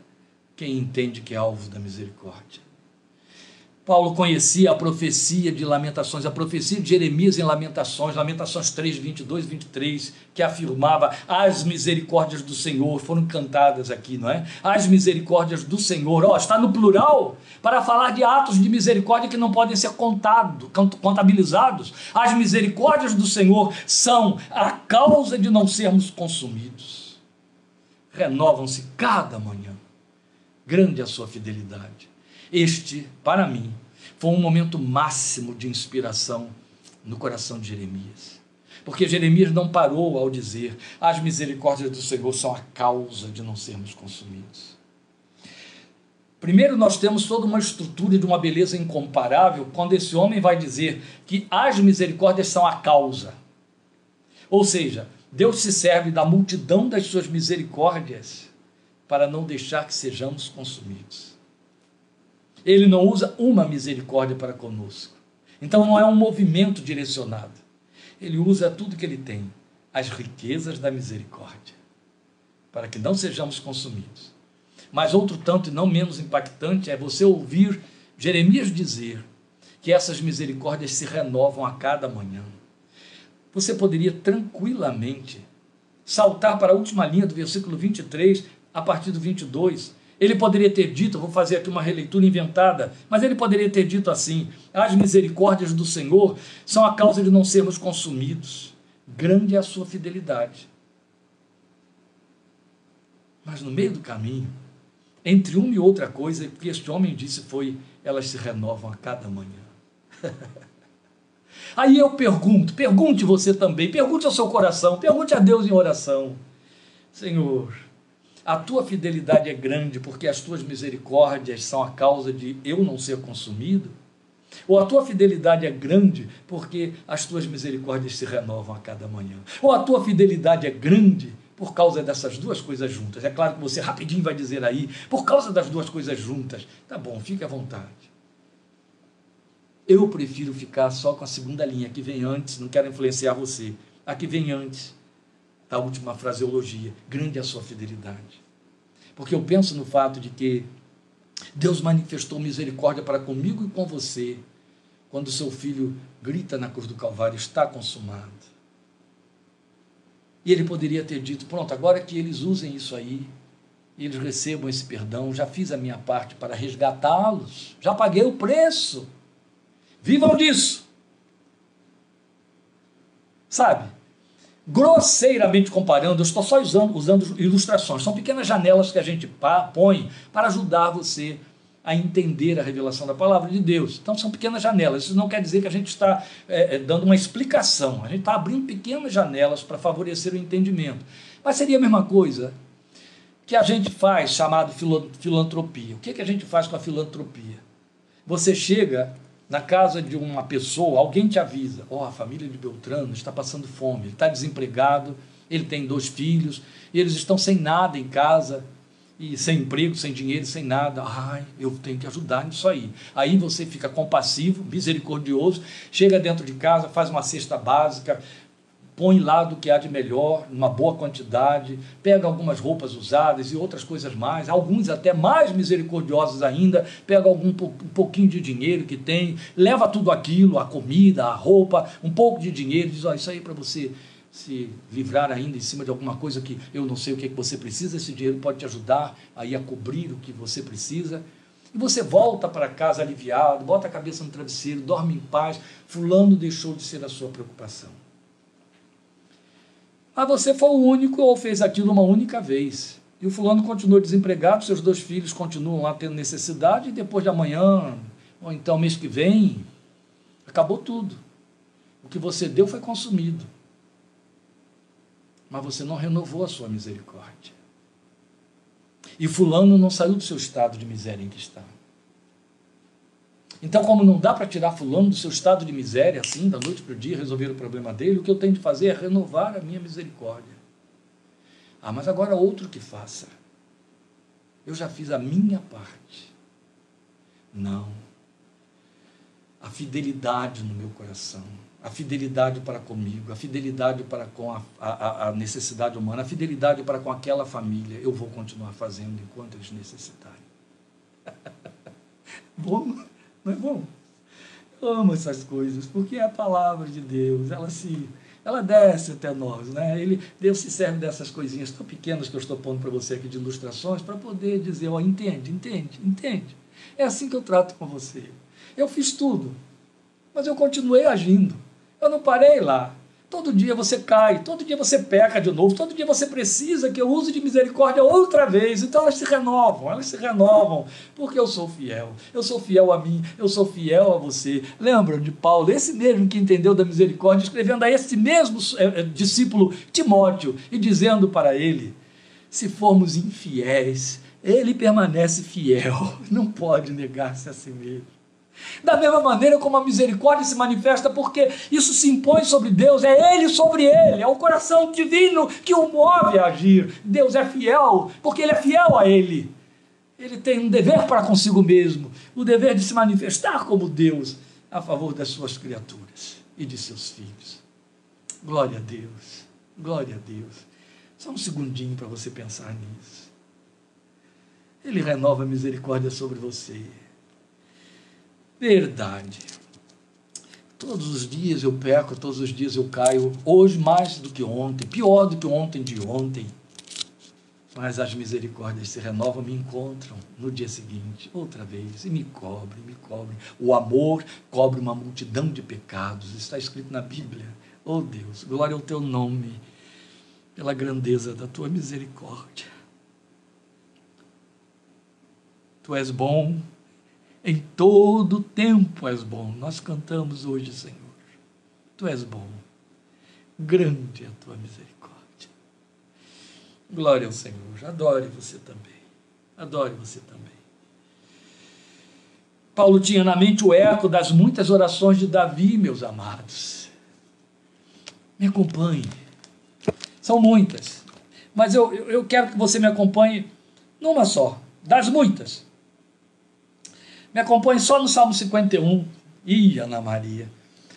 A: quem entende que é alvo da misericórdia. Paulo conhecia a profecia de Lamentações, a profecia de Jeremias em Lamentações, Lamentações 3, 22 e 23, que afirmava: as misericórdias do Senhor foram cantadas aqui, não é? As misericórdias do Senhor, ó, está no plural, para falar de atos de misericórdia que não podem ser contados, contabilizados. As misericórdias do Senhor são a causa de não sermos consumidos. Renovam-se cada manhã. Grande a sua fidelidade. Este, para mim, foi um momento máximo de inspiração no coração de Jeremias. Porque Jeremias não parou ao dizer: as misericórdias do Senhor são a causa de não sermos consumidos. Primeiro, nós temos toda uma estrutura de uma beleza incomparável quando esse homem vai dizer que as misericórdias são a causa. Ou seja, Deus se serve da multidão das suas misericórdias para não deixar que sejamos consumidos. Ele não usa uma misericórdia para conosco. Então não é um movimento direcionado. Ele usa tudo que ele tem, as riquezas da misericórdia, para que não sejamos consumidos. Mas outro tanto e não menos impactante é você ouvir Jeremias dizer que essas misericórdias se renovam a cada manhã. Você poderia tranquilamente saltar para a última linha do versículo 23, a partir do 22, ele poderia ter dito, vou fazer aqui uma releitura inventada, mas ele poderia ter dito assim: as misericórdias do Senhor são a causa de não sermos consumidos. Grande é a sua fidelidade. Mas no meio do caminho, entre uma e outra coisa, o que este homem disse foi: elas se renovam a cada manhã. Aí eu pergunto, pergunte você também, pergunte ao seu coração, pergunte a Deus em oração: Senhor, a tua fidelidade é grande porque as tuas misericórdias são a causa de eu não ser consumido? Ou a tua fidelidade é grande porque as tuas misericórdias se renovam a cada manhã? Ou a tua fidelidade é grande por causa dessas duas coisas juntas? É claro que você rapidinho vai dizer aí, por causa das duas coisas juntas. Tá bom, fique à vontade. Eu prefiro ficar só com a segunda linha, que vem antes, não quero influenciar você. A que vem antes da última fraseologia. Grande é a sua fidelidade. Porque eu penso no fato de que Deus manifestou misericórdia para comigo e com você quando seu filho grita na cruz do Calvário: está consumado. E ele poderia ter dito: pronto, agora que eles usem isso aí, eles recebam esse perdão, já fiz a minha parte para resgatá-los, já paguei o preço. Vivam disso. Sabe? Grosseiramente comparando, eu estou só usando, usando ilustrações, são pequenas janelas que a gente põe para ajudar você a entender a revelação da palavra de Deus. Então são pequenas janelas. Isso não quer dizer que a gente está é, é dando uma explicação. A gente está abrindo pequenas janelas para favorecer o entendimento. Mas seria a mesma coisa que a gente faz chamado filantropia. O que, que a gente faz com a filantropia? Você chega na casa de uma pessoa, alguém te avisa: ó, oh, a família de Beltrano está passando fome, ele está desempregado, ele tem dois filhos, e eles estão sem nada em casa e sem emprego, sem dinheiro, sem nada. Ai, eu tenho que ajudar nisso aí. Aí você fica compassivo, misericordioso, chega dentro de casa, faz uma cesta básica, põe lá do que há de melhor, uma boa quantidade, pega algumas roupas usadas e outras coisas mais, alguns até mais misericordiosos ainda, pega algum um pouquinho de dinheiro que tem, leva tudo aquilo, a comida, a roupa, um pouco de dinheiro, diz, ó, isso aí para você se livrar ainda em cima de alguma coisa que eu não sei o que, é que você precisa, esse dinheiro pode te ajudar aí a cobrir o que você precisa. E você volta para casa aliviado, bota a cabeça no travesseiro, dorme em paz. Fulano deixou de ser a sua preocupação. Mas você foi o único ou fez aquilo uma única vez. E o fulano continuou desempregado, seus dois filhos continuam lá tendo necessidade, e depois de amanhã, ou então mês que vem, acabou tudo. O que você deu foi consumido mas você não renovou a sua misericórdia. E Fulano não saiu do seu estado de miséria em que está. Então, como não dá para tirar Fulano do seu estado de miséria, assim, da noite para o dia, resolver o problema dele, o que eu tenho de fazer é renovar a minha misericórdia. Ah, mas agora outro que faça. Eu já fiz a minha parte. Não. A fidelidade no meu coração a fidelidade para comigo, a fidelidade para com a, a, a, necessidade humana, a fidelidade para com aquela família, eu vou continuar fazendo enquanto eles necessitarem. bom, não é bom? Eu amo essas coisas, porque é a palavra de Deus, ela se ela desce até nós, né? Ele, Deus se serve dessas coisinhas tão pequenas que eu estou pondo para você aqui de ilustrações para poder dizer, ó, entende, entende, entende. É assim que eu trato com você. Eu fiz tudo, mas eu continuei agindo. Eu não parei lá. Todo dia você cai, todo dia você peca de novo, todo dia você precisa que eu use de misericórdia outra vez. Então elas se renovam, elas se renovam, porque eu sou fiel. Eu sou fiel a mim, eu sou fiel a você. Lembram de Paulo, esse mesmo que entendeu da misericórdia, escrevendo a esse mesmo é, discípulo Timóteo e dizendo para ele: se formos infiéis, ele permanece fiel, não pode negar-se a si mesmo. Da mesma maneira como a misericórdia se manifesta, porque isso se impõe sobre Deus, é Ele sobre Ele, é o coração divino que o move a agir. Deus é fiel, porque Ele é fiel a Ele. Ele tem um dever para consigo mesmo, o dever de se manifestar como Deus a favor das suas criaturas e de seus filhos. Glória a Deus, glória a Deus. Só um segundinho para você pensar nisso. Ele renova a misericórdia sobre você verdade. Todos os dias eu peco, todos os dias eu caio, hoje mais do que ontem, pior do que ontem de ontem. Mas as misericórdias se renovam, me encontram no dia seguinte, outra vez, e me cobrem, me cobrem. O amor cobre uma multidão de pecados, está escrito na Bíblia. Oh Deus, glória ao teu nome, pela grandeza da tua misericórdia. Tu és bom, em todo tempo és bom. Nós cantamos hoje, Senhor. Tu és bom. Grande é a tua misericórdia. Glória ao Senhor. Adore você também. Adore você também. Paulo tinha na mente o eco das muitas orações de Davi, meus amados. Me acompanhe. São muitas. Mas eu, eu quero que você me acompanhe numa só, das muitas. Me acompanhe só no Salmo 51. Ih, Ana Maria.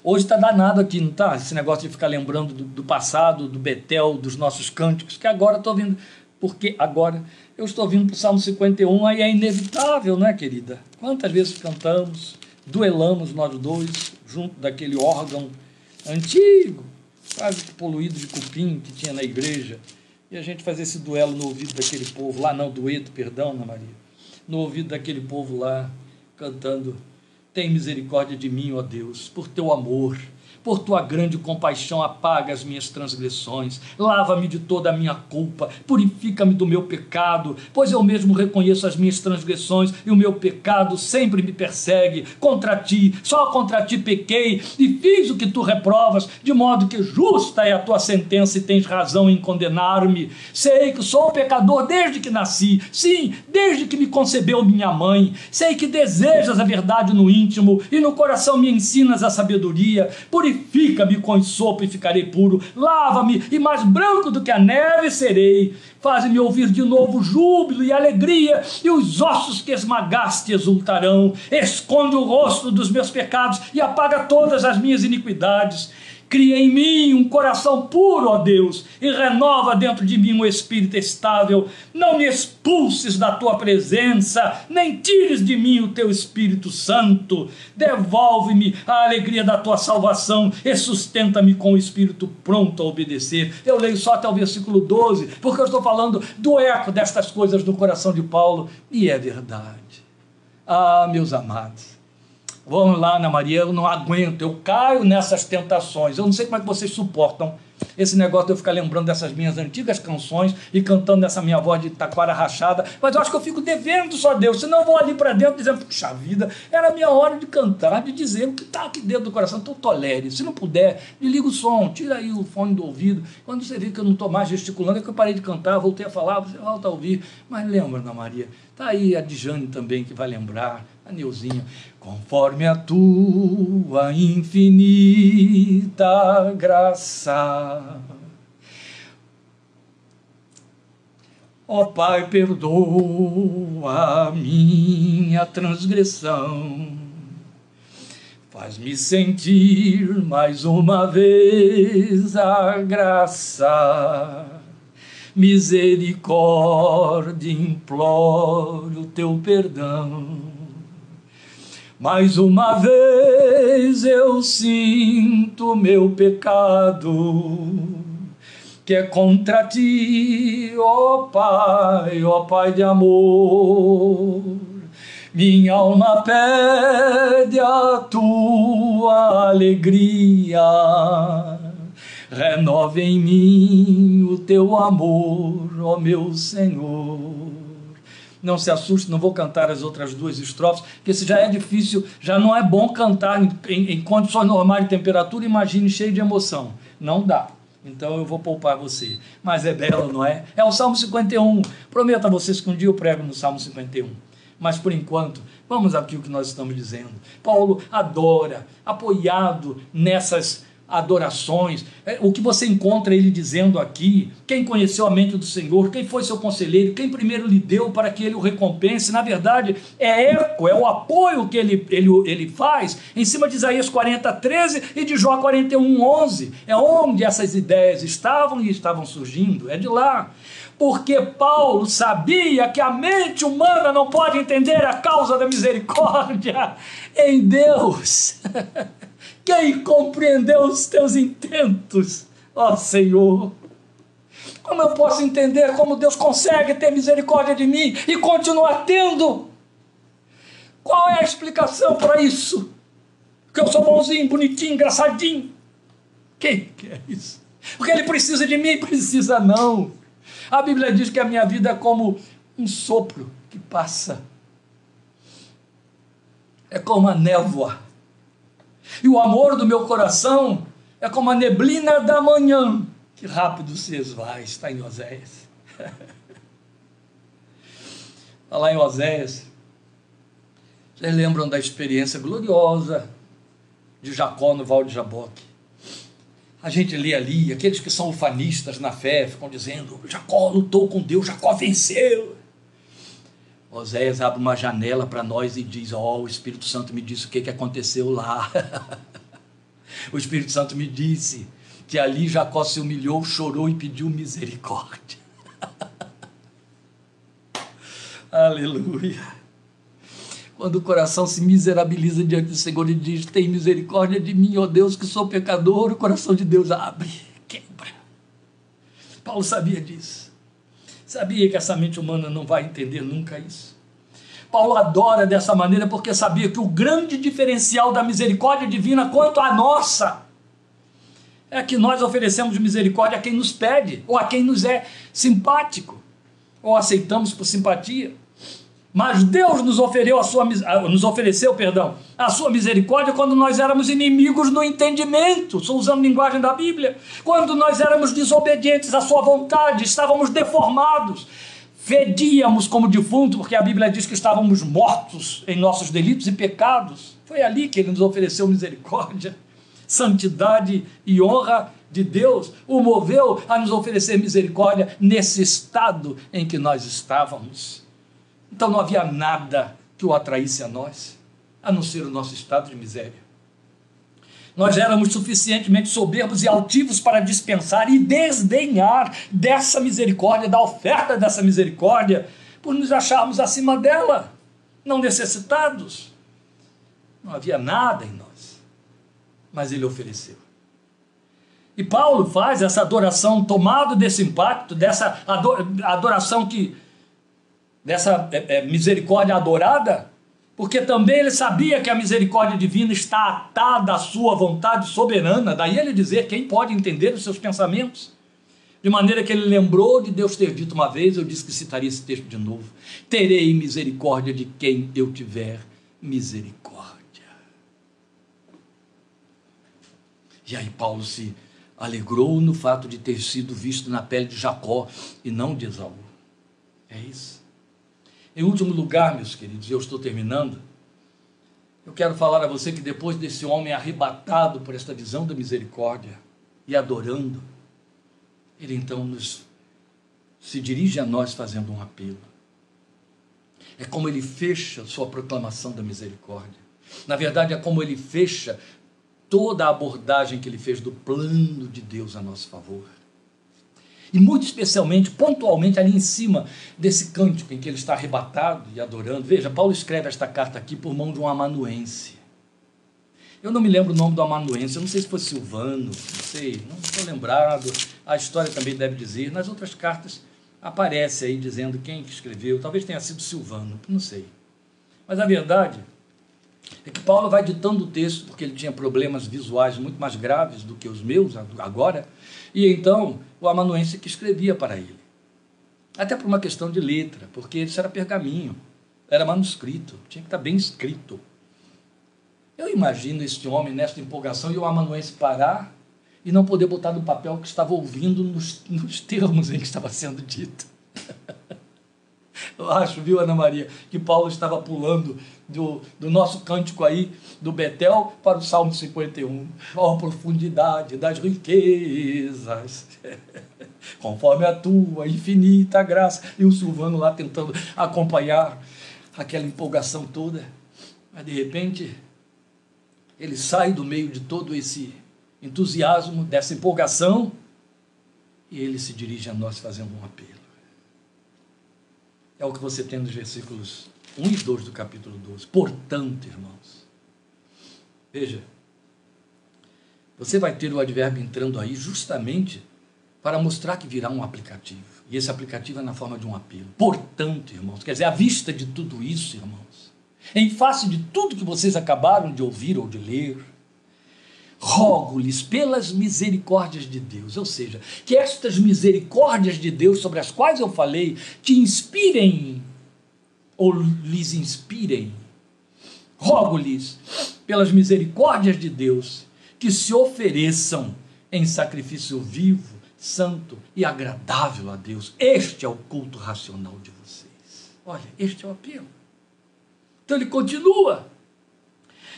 A: Hoje está danado aqui, não está? Esse negócio de ficar lembrando do, do passado, do Betel, dos nossos cânticos, que agora estou vindo. Porque agora eu estou vindo para o Salmo 51, aí é inevitável, né, querida? Quantas vezes cantamos, duelamos nós dois, junto daquele órgão antigo, quase que poluído de cupim que tinha na igreja, e a gente fazer esse duelo no ouvido daquele povo lá, não, dueto, perdão, Ana Maria, no ouvido daquele povo lá, cantando: Tem misericórdia de mim, ó Deus, por teu amor, por tua grande compaixão, apaga as minhas transgressões, lava-me de toda a minha culpa, purifica-me do meu pecado, pois eu mesmo reconheço as minhas transgressões e o meu pecado sempre me persegue. Contra ti, só contra ti pequei e fiz o que tu reprovas, de modo que justa é a tua sentença e tens razão em condenar-me. Sei que sou pecador desde que nasci, sim, desde que me concebeu minha mãe. Sei que desejas a verdade no íntimo e no coração me ensinas a sabedoria. Por Purifica-me com sopo e ficarei puro. Lava-me e mais branco do que a neve serei. Faz-me ouvir de novo júbilo e alegria, e os ossos que esmagaste exultarão. Esconde o rosto dos meus pecados e apaga todas as minhas iniquidades Cria em mim um coração puro, ó Deus, e renova dentro de mim um espírito estável. Não me expulses da tua presença, nem tires de mim o teu Espírito Santo. Devolve-me a alegria da tua salvação e sustenta-me com o espírito pronto a obedecer. Eu leio só até o versículo 12, porque eu estou falando do eco destas coisas do coração de Paulo, e é verdade. Ah, meus amados. Vamos lá, Ana Maria, eu não aguento, eu caio nessas tentações. Eu não sei como é que vocês suportam esse negócio de eu ficar lembrando dessas minhas antigas canções e cantando essa minha voz de taquara rachada, mas eu acho que eu fico devendo só Deus, senão eu vou ali para dentro dizendo, puxa vida, era a minha hora de cantar, de dizer o que está aqui dentro do coração, então tolere. Se não puder, desliga o som, tira aí o fone do ouvido. Quando você vê que eu não estou mais gesticulando, é que eu parei de cantar, voltei a falar, você volta a ouvir. Mas lembra, Ana Maria, está aí a Dijane também que vai lembrar, Neuzinha, conforme a tua infinita graça. Ó oh, Pai, perdoa a minha transgressão. Faz-me sentir mais uma vez a graça. Misericórdia, imploro teu perdão mais uma vez eu sinto meu pecado, que é contra ti, ó Pai, ó Pai de amor. Minha alma pede a tua alegria, renova em mim o teu amor, ó meu Senhor. Não se assuste, não vou cantar as outras duas estrofes, porque se já é difícil, já não é bom cantar em, em, em condições normais de temperatura, imagine cheio de emoção. Não dá. Então eu vou poupar você. Mas é belo, não é? É o Salmo 51. Prometo a vocês que um dia eu prego no Salmo 51. Mas por enquanto, vamos aqui o que nós estamos dizendo. Paulo adora, apoiado nessas adorações, é, o que você encontra ele dizendo aqui, quem conheceu a mente do Senhor, quem foi seu conselheiro, quem primeiro lhe deu para que ele o recompense, na verdade é eco, é o apoio que ele, ele, ele faz em cima de Isaías 40, 13 e de Jó 41, 11, é onde essas ideias estavam e estavam surgindo, é de lá. Porque Paulo sabia que a mente humana não pode entender a causa da misericórdia em Deus. Quem compreendeu os teus intentos, ó Senhor? Como eu posso entender como Deus consegue ter misericórdia de mim e continuar tendo? Qual é a explicação para isso? Que eu sou bonzinho, bonitinho, engraçadinho. Quem quer isso? Porque ele precisa de mim? Precisa não. A Bíblia diz que a minha vida é como um sopro que passa. É como a névoa e o amor do meu coração é como a neblina da manhã, que rápido se esvai, está em Oséias. Está lá em Oséias. Vocês lembram da experiência gloriosa de Jacó no Val de Jaboque? A gente lê ali, aqueles que são ufanistas na fé ficam dizendo: Jacó lutou com Deus, Jacó venceu. Oséias abre uma janela para nós e diz: Ó, oh, o Espírito Santo me disse o que, que aconteceu lá. o Espírito Santo me disse que ali Jacó se humilhou, chorou e pediu misericórdia. Aleluia. Quando o coração se miserabiliza diante do Senhor e diz: Tem misericórdia de mim, ó Deus, que sou pecador, o coração de Deus abre, quebra. Paulo sabia disso. Sabia que essa mente humana não vai entender nunca isso. Paulo adora dessa maneira porque sabia que o grande diferencial da misericórdia divina quanto à nossa é que nós oferecemos misericórdia a quem nos pede, ou a quem nos é simpático, ou aceitamos por simpatia. Mas Deus nos ofereceu a sua nos ofereceu, perdão, a sua misericórdia quando nós éramos inimigos no entendimento, estou usando linguagem da Bíblia, quando nós éramos desobedientes à sua vontade, estávamos deformados, fedíamos como defunto, porque a Bíblia diz que estávamos mortos em nossos delitos e pecados. Foi ali que ele nos ofereceu misericórdia, santidade e honra de Deus o moveu a nos oferecer misericórdia nesse estado em que nós estávamos. Então não havia nada que o atraísse a nós, a não ser o nosso estado de miséria. Nós éramos suficientemente soberbos e altivos para dispensar e desdenhar dessa misericórdia, da oferta dessa misericórdia, por nos acharmos acima dela, não necessitados. Não havia nada em nós, mas ele ofereceu. E Paulo faz essa adoração tomado desse impacto, dessa adoração que dessa é, é, misericórdia adorada, porque também ele sabia que a misericórdia divina está atada à sua vontade soberana, daí ele dizer quem pode entender os seus pensamentos. De maneira que ele lembrou de Deus ter dito uma vez, eu disse que citaria esse texto de novo: terei misericórdia de quem eu tiver misericórdia. E aí Paulo se alegrou no fato de ter sido visto na pele de Jacó e não de Esaú. É isso. Em último lugar, meus queridos, eu estou terminando. Eu quero falar a você que depois desse homem arrebatado por esta visão da misericórdia e adorando, ele então nos se dirige a nós fazendo um apelo. É como ele fecha sua proclamação da misericórdia. Na verdade, é como ele fecha toda a abordagem que ele fez do plano de Deus a nosso favor. E muito especialmente, pontualmente, ali em cima desse cântico em que ele está arrebatado e adorando. Veja, Paulo escreve esta carta aqui por mão de um amanuense. Eu não me lembro o nome do amanuense, eu não sei se foi Silvano, não sei, não estou lembrado. A história também deve dizer. Nas outras cartas aparece aí dizendo quem que escreveu, talvez tenha sido Silvano, não sei. Mas a verdade é que Paulo vai ditando o texto, porque ele tinha problemas visuais muito mais graves do que os meus agora, e então o amanuense que escrevia para ele. Até por uma questão de letra, porque isso era pergaminho, era manuscrito, tinha que estar bem escrito. Eu imagino este homem nesta empolgação e o amanuense parar e não poder botar no papel o que estava ouvindo nos, nos termos em que estava sendo dito. Eu acho, viu, Ana Maria, que Paulo estava pulando do, do nosso cântico aí, do Betel, para o Salmo 51. Ó oh, profundidade das riquezas, conforme a tua infinita graça. E o Silvano lá tentando acompanhar aquela empolgação toda. Mas de repente, ele sai do meio de todo esse entusiasmo, dessa empolgação, e ele se dirige a nós fazendo um apelo. É o que você tem nos versículos 1 e 2 do capítulo 12. Portanto, irmãos, veja, você vai ter o advérbio entrando aí justamente para mostrar que virá um aplicativo. E esse aplicativo é na forma de um apelo. Portanto, irmãos, quer dizer, à vista de tudo isso, irmãos, em face de tudo que vocês acabaram de ouvir ou de ler, rogo-lhes pelas misericórdias de Deus, ou seja, que estas misericórdias de Deus sobre as quais eu falei te inspirem ou lhes inspirem. Rogo-lhes pelas misericórdias de Deus que se ofereçam em sacrifício vivo, santo e agradável a Deus. Este é o culto racional de vocês. Olha, este é o apelo. Então ele continua.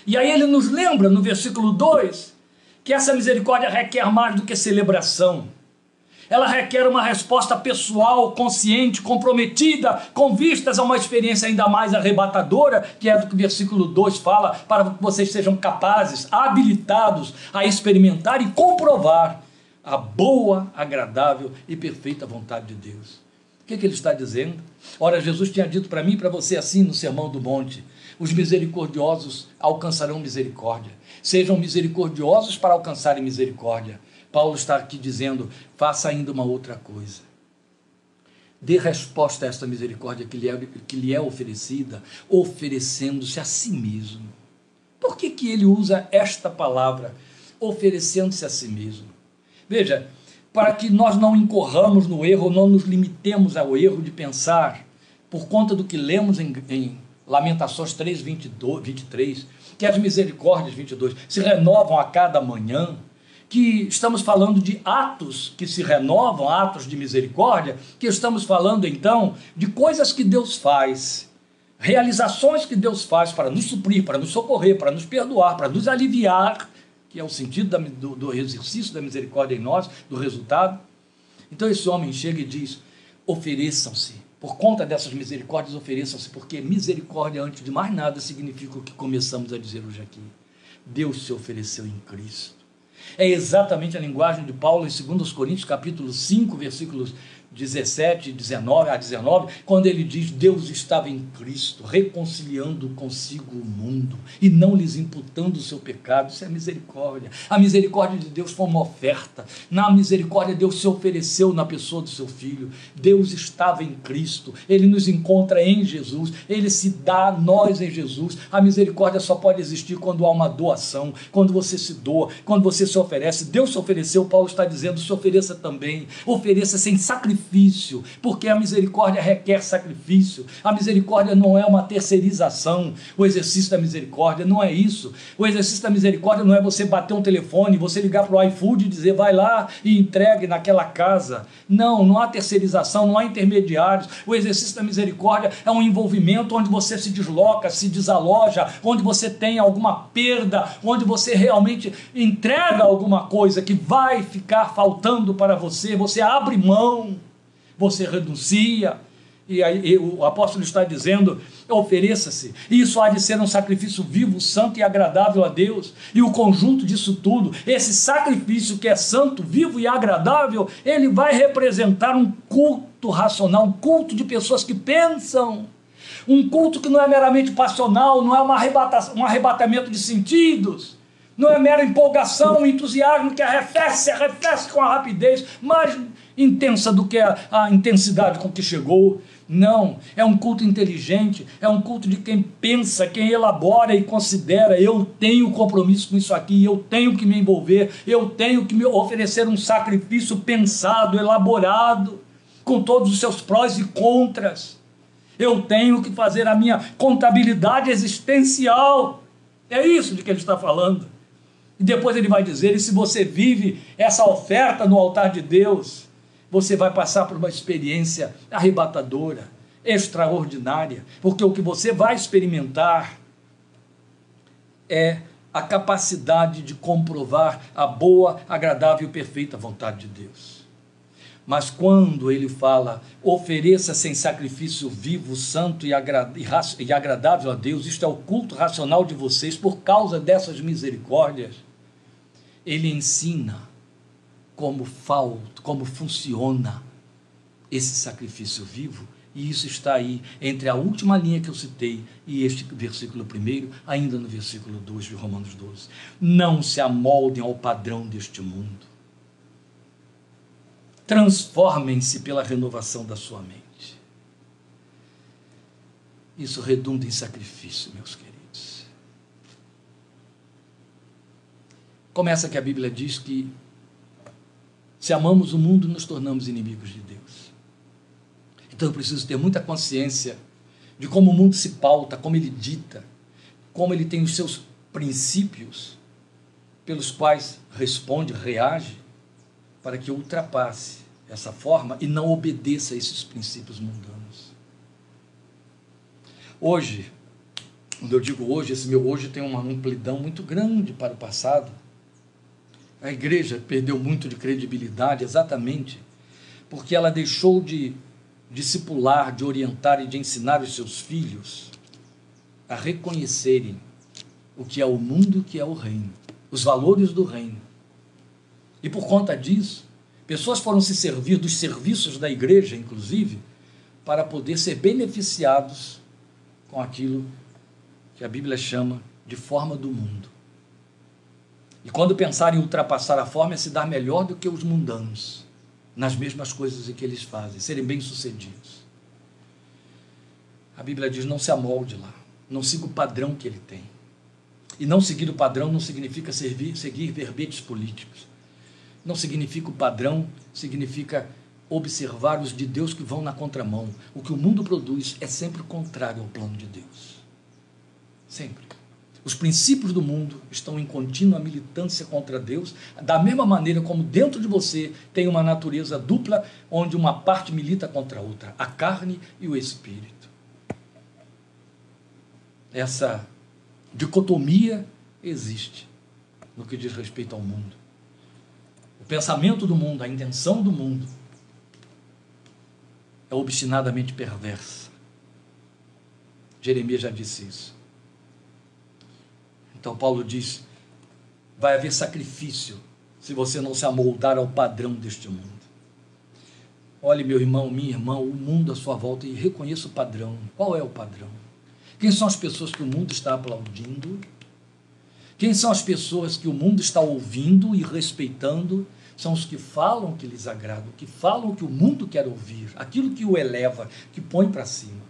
A: E aí ele nos lembra no versículo 2 que essa misericórdia requer mais do que celebração. Ela requer uma resposta pessoal, consciente, comprometida, com vistas a uma experiência ainda mais arrebatadora, que é do que o versículo 2 fala, para que vocês sejam capazes, habilitados a experimentar e comprovar a boa, agradável e perfeita vontade de Deus. O que, que ele está dizendo? Ora, Jesus tinha dito para mim e para você assim no Sermão do Monte: os misericordiosos alcançarão misericórdia. Sejam misericordiosos para alcançarem misericórdia. Paulo está aqui dizendo: faça ainda uma outra coisa. Dê resposta a esta misericórdia que lhe é, que lhe é oferecida, oferecendo-se a si mesmo. Por que, que ele usa esta palavra, oferecendo-se a si mesmo? Veja, para que nós não incorramos no erro, não nos limitemos ao erro de pensar, por conta do que lemos em, em Lamentações 3, 22, 23, que as misericórdias 22 se renovam a cada manhã, que estamos falando de atos que se renovam, atos de misericórdia, que estamos falando então de coisas que Deus faz, realizações que Deus faz para nos suprir, para nos socorrer, para nos perdoar, para nos aliviar que é o sentido da, do, do exercício da misericórdia em nós, do resultado. Então esse homem chega e diz: ofereçam-se, por conta dessas misericórdias, ofereçam-se, porque misericórdia, antes de mais nada, significa o que começamos a dizer hoje aqui. Deus se ofereceu em Cristo. É exatamente a linguagem de Paulo em 2 Coríntios, capítulo 5, versículos 17, 19 a 19, quando ele diz: Deus estava em Cristo, reconciliando consigo o mundo e não lhes imputando o seu pecado. Isso é misericórdia. A misericórdia de Deus foi uma oferta. Na misericórdia, Deus se ofereceu na pessoa do seu filho. Deus estava em Cristo. Ele nos encontra em Jesus. Ele se dá a nós em Jesus. A misericórdia só pode existir quando há uma doação, quando você se doa, quando você se oferece. Deus se ofereceu, Paulo está dizendo: se ofereça também. Ofereça sem sacrifício sacrifício, porque a misericórdia requer sacrifício. A misericórdia não é uma terceirização. O exercício da misericórdia não é isso. O exercício da misericórdia não é você bater um telefone, você ligar para o iFood e dizer vai lá e entregue naquela casa. Não, não há terceirização, não há intermediários. O exercício da misericórdia é um envolvimento onde você se desloca, se desaloja, onde você tem alguma perda, onde você realmente entrega alguma coisa que vai ficar faltando para você, você abre mão você renuncia. E aí e o apóstolo está dizendo: ofereça-se. Isso há de ser um sacrifício vivo, santo e agradável a Deus. E o conjunto disso tudo, esse sacrifício que é santo, vivo e agradável, ele vai representar um culto racional, um culto de pessoas que pensam. Um culto que não é meramente passional, não é um arrebatamento de sentidos, não é mera empolgação, entusiasmo que arrefece, arrefece com a rapidez, mas intensa do que a, a intensidade com que chegou. Não, é um culto inteligente, é um culto de quem pensa, quem elabora e considera: eu tenho compromisso com isso aqui, eu tenho que me envolver, eu tenho que me oferecer um sacrifício pensado, elaborado, com todos os seus prós e contras. Eu tenho que fazer a minha contabilidade existencial. É isso de que ele está falando. E depois ele vai dizer: e se você vive essa oferta no altar de Deus, você vai passar por uma experiência arrebatadora, extraordinária, porque o que você vai experimentar é a capacidade de comprovar a boa, agradável e perfeita vontade de Deus. Mas quando ele fala, ofereça sem sacrifício vivo, santo e, agradável a Deus, isto é o culto racional de vocês, por causa dessas misericórdias, ele ensina como falta, como funciona esse sacrifício vivo, e isso está aí entre a última linha que eu citei e este versículo primeiro, ainda no versículo 2 de Romanos 12. Não se amoldem ao padrão deste mundo. Transformem-se pela renovação da sua mente. Isso redunda em sacrifício, meus queridos. Começa que a Bíblia diz que se amamos o mundo, nos tornamos inimigos de Deus. Então eu preciso ter muita consciência de como o mundo se pauta, como ele dita, como ele tem os seus princípios pelos quais responde, reage, para que eu ultrapasse essa forma e não obedeça a esses princípios mundanos. Hoje, quando eu digo hoje, esse meu hoje tem uma amplidão muito grande para o passado a igreja perdeu muito de credibilidade exatamente porque ela deixou de discipular, de orientar e de ensinar os seus filhos a reconhecerem o que é o mundo, o que é o reino, os valores do reino. E por conta disso, pessoas foram se servir dos serviços da igreja, inclusive, para poder ser beneficiados com aquilo que a Bíblia chama de forma do mundo. E quando pensar em ultrapassar a forma, é se dar melhor do que os mundanos, nas mesmas coisas que eles fazem, serem bem-sucedidos. A Bíblia diz: não se amolde lá, não siga o padrão que ele tem. E não seguir o padrão não significa servir, seguir verbetes políticos. não significa o padrão, significa observar os de Deus que vão na contramão. O que o mundo produz é sempre contrário ao plano de Deus. Sempre. Os princípios do mundo estão em contínua militância contra Deus, da mesma maneira como dentro de você tem uma natureza dupla, onde uma parte milita contra a outra, a carne e o espírito. Essa dicotomia existe no que diz respeito ao mundo. O pensamento do mundo, a intenção do mundo é obstinadamente perversa. Jeremias já disse isso. Então Paulo diz: vai haver sacrifício se você não se amoldar ao padrão deste mundo. Olhe, meu irmão, minha irmã, o mundo à sua volta e reconheça o padrão. Qual é o padrão? Quem são as pessoas que o mundo está aplaudindo? Quem são as pessoas que o mundo está ouvindo e respeitando? São os que falam que lhes agrada, que falam que o mundo quer ouvir, aquilo que o eleva, que põe para cima.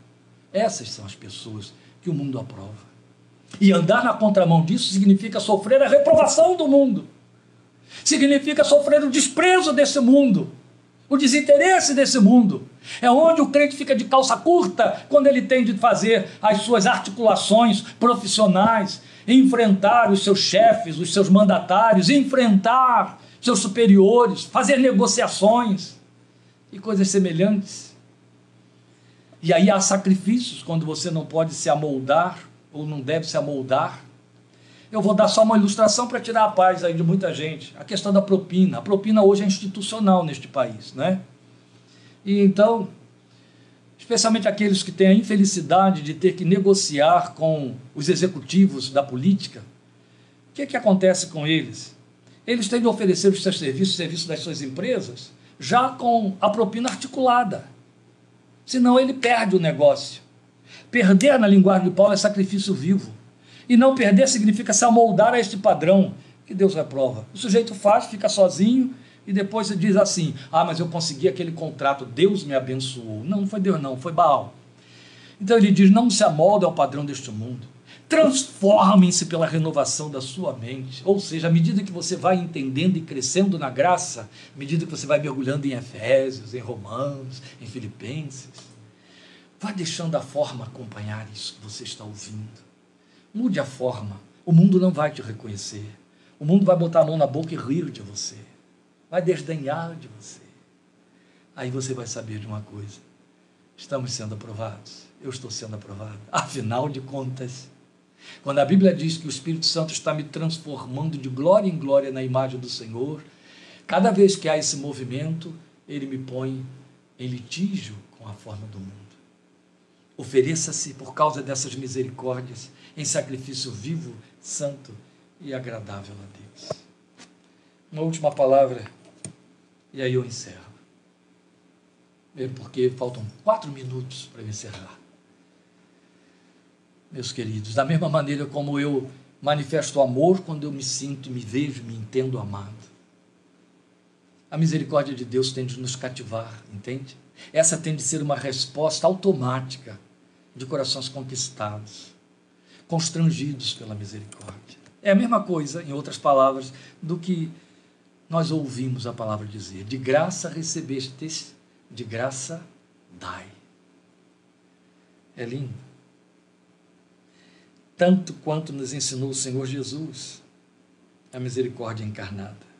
A: Essas são as pessoas que o mundo aprova. E andar na contramão disso significa sofrer a reprovação do mundo, significa sofrer o desprezo desse mundo, o desinteresse desse mundo. É onde o crente fica de calça curta quando ele tem de fazer as suas articulações profissionais, enfrentar os seus chefes, os seus mandatários, enfrentar seus superiores, fazer negociações e coisas semelhantes. E aí há sacrifícios quando você não pode se amoldar ou não deve se amoldar. Eu vou dar só uma ilustração para tirar a paz aí de muita gente. A questão da propina. A propina hoje é institucional neste país, né? E então, especialmente aqueles que têm a infelicidade de ter que negociar com os executivos da política, o que, é que acontece com eles? Eles têm de oferecer os seus serviços, os serviços das suas empresas, já com a propina articulada. Senão ele perde o negócio. Perder na linguagem de Paulo é sacrifício vivo. E não perder significa se amoldar a este padrão que Deus reprova. O sujeito faz, fica sozinho e depois se diz assim: Ah, mas eu consegui aquele contrato, Deus me abençoou. Não, não foi Deus, não, foi Baal. Então ele diz: Não se amolda ao padrão deste mundo. Transformem-se pela renovação da sua mente. Ou seja, à medida que você vai entendendo e crescendo na graça, à medida que você vai mergulhando em Efésios, em Romanos, em Filipenses, Vá deixando a forma acompanhar isso que você está ouvindo. Mude a forma. O mundo não vai te reconhecer. O mundo vai botar a mão na boca e rir de você. Vai desdenhar de você. Aí você vai saber de uma coisa. Estamos sendo aprovados. Eu estou sendo aprovado. Afinal de contas, quando a Bíblia diz que o Espírito Santo está me transformando de glória em glória na imagem do Senhor, cada vez que há esse movimento, ele me põe em litígio com a forma do mundo. Ofereça-se por causa dessas misericórdias em sacrifício vivo, santo e agradável a Deus. Uma última palavra e aí eu encerro. Porque faltam quatro minutos para encerrar. Meus queridos, da mesma maneira como eu manifesto amor quando eu me sinto, me vejo, me entendo amado. A misericórdia de Deus tem de nos cativar, entende? Essa tem de ser uma resposta automática de corações conquistados, constrangidos pela misericórdia. É a mesma coisa, em outras palavras, do que nós ouvimos a palavra dizer: de graça recebestes, de graça dai. É lindo. Tanto quanto nos ensinou o Senhor Jesus, a misericórdia encarnada.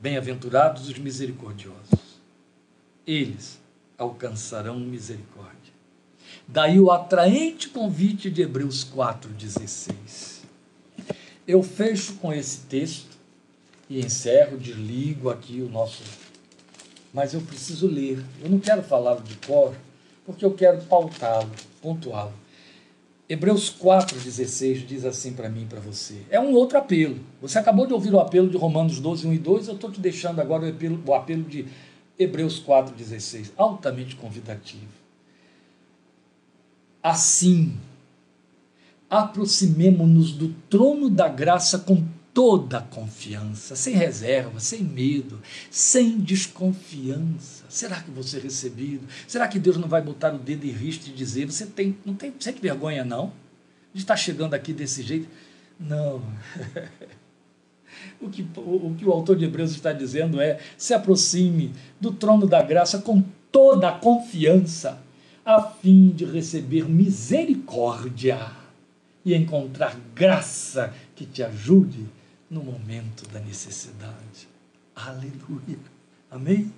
A: Bem-aventurados os misericordiosos, eles alcançarão misericórdia. Daí o atraente convite de Hebreus 4,16. Eu fecho com esse texto e encerro, desligo aqui o nosso. Mas eu preciso ler. Eu não quero falá-lo de cor, porque eu quero pautá-lo, pontuá-lo. Hebreus 4,16 diz assim para mim e para você. É um outro apelo. Você acabou de ouvir o apelo de Romanos 12, 1 e 2. Eu estou te deixando agora o apelo, o apelo de Hebreus 4,16, altamente convidativo. Assim, aproximemo-nos do trono da graça com toda a confiança, sem reserva, sem medo, sem desconfiança. Será que vou ser recebido? Será que Deus não vai botar o dedo em risco e dizer: você tem, não tem, você tem vergonha não de estar chegando aqui desse jeito? Não. O que, o, o que o autor de Hebreus está dizendo é: se aproxime do trono da graça com toda a confiança, a fim de receber misericórdia e encontrar graça que te ajude no momento da necessidade. Aleluia. Amém?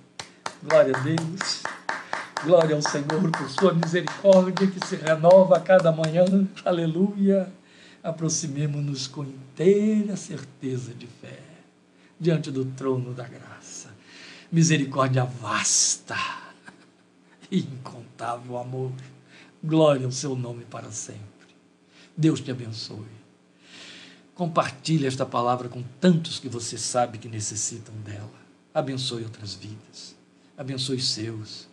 A: Glória a Deus. Glória ao Senhor por sua misericórdia que se renova a cada manhã. Aleluia. Aproximemo-nos com inteira certeza de fé diante do trono da graça. Misericórdia vasta incontável amor. Glória ao seu nome para sempre. Deus te abençoe. Compartilhe esta palavra com tantos que você sabe que necessitam dela. Abençoe outras vidas. Abençoe seus.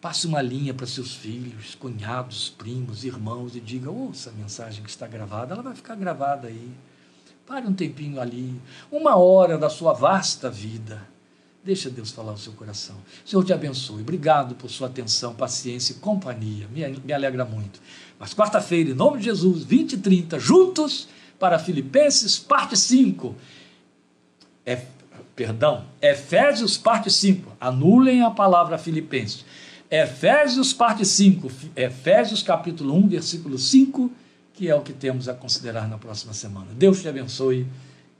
A: Passe uma linha para seus filhos, cunhados, primos, irmãos e diga: ouça a mensagem que está gravada, ela vai ficar gravada aí. Pare um tempinho ali, uma hora da sua vasta vida. Deixa Deus falar o seu coração. Senhor te abençoe. Obrigado por sua atenção, paciência e companhia. Me, me alegra muito. Mas quarta-feira, em nome de Jesus, 20 e 30, juntos para Filipenses, parte 5. É, perdão, Efésios, parte 5. Anulem a palavra Filipenses. Efésios, parte 5. Efésios, capítulo 1, versículo 5, que é o que temos a considerar na próxima semana. Deus te abençoe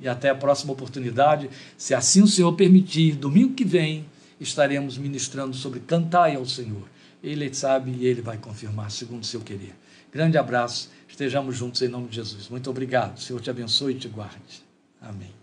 A: e até a próxima oportunidade. Se assim o Senhor permitir, domingo que vem estaremos ministrando sobre cantar ao Senhor. Ele sabe e ele vai confirmar segundo o seu querer. Grande abraço Estejamos juntos em nome de Jesus. Muito obrigado. Senhor te abençoe e te guarde. Amém.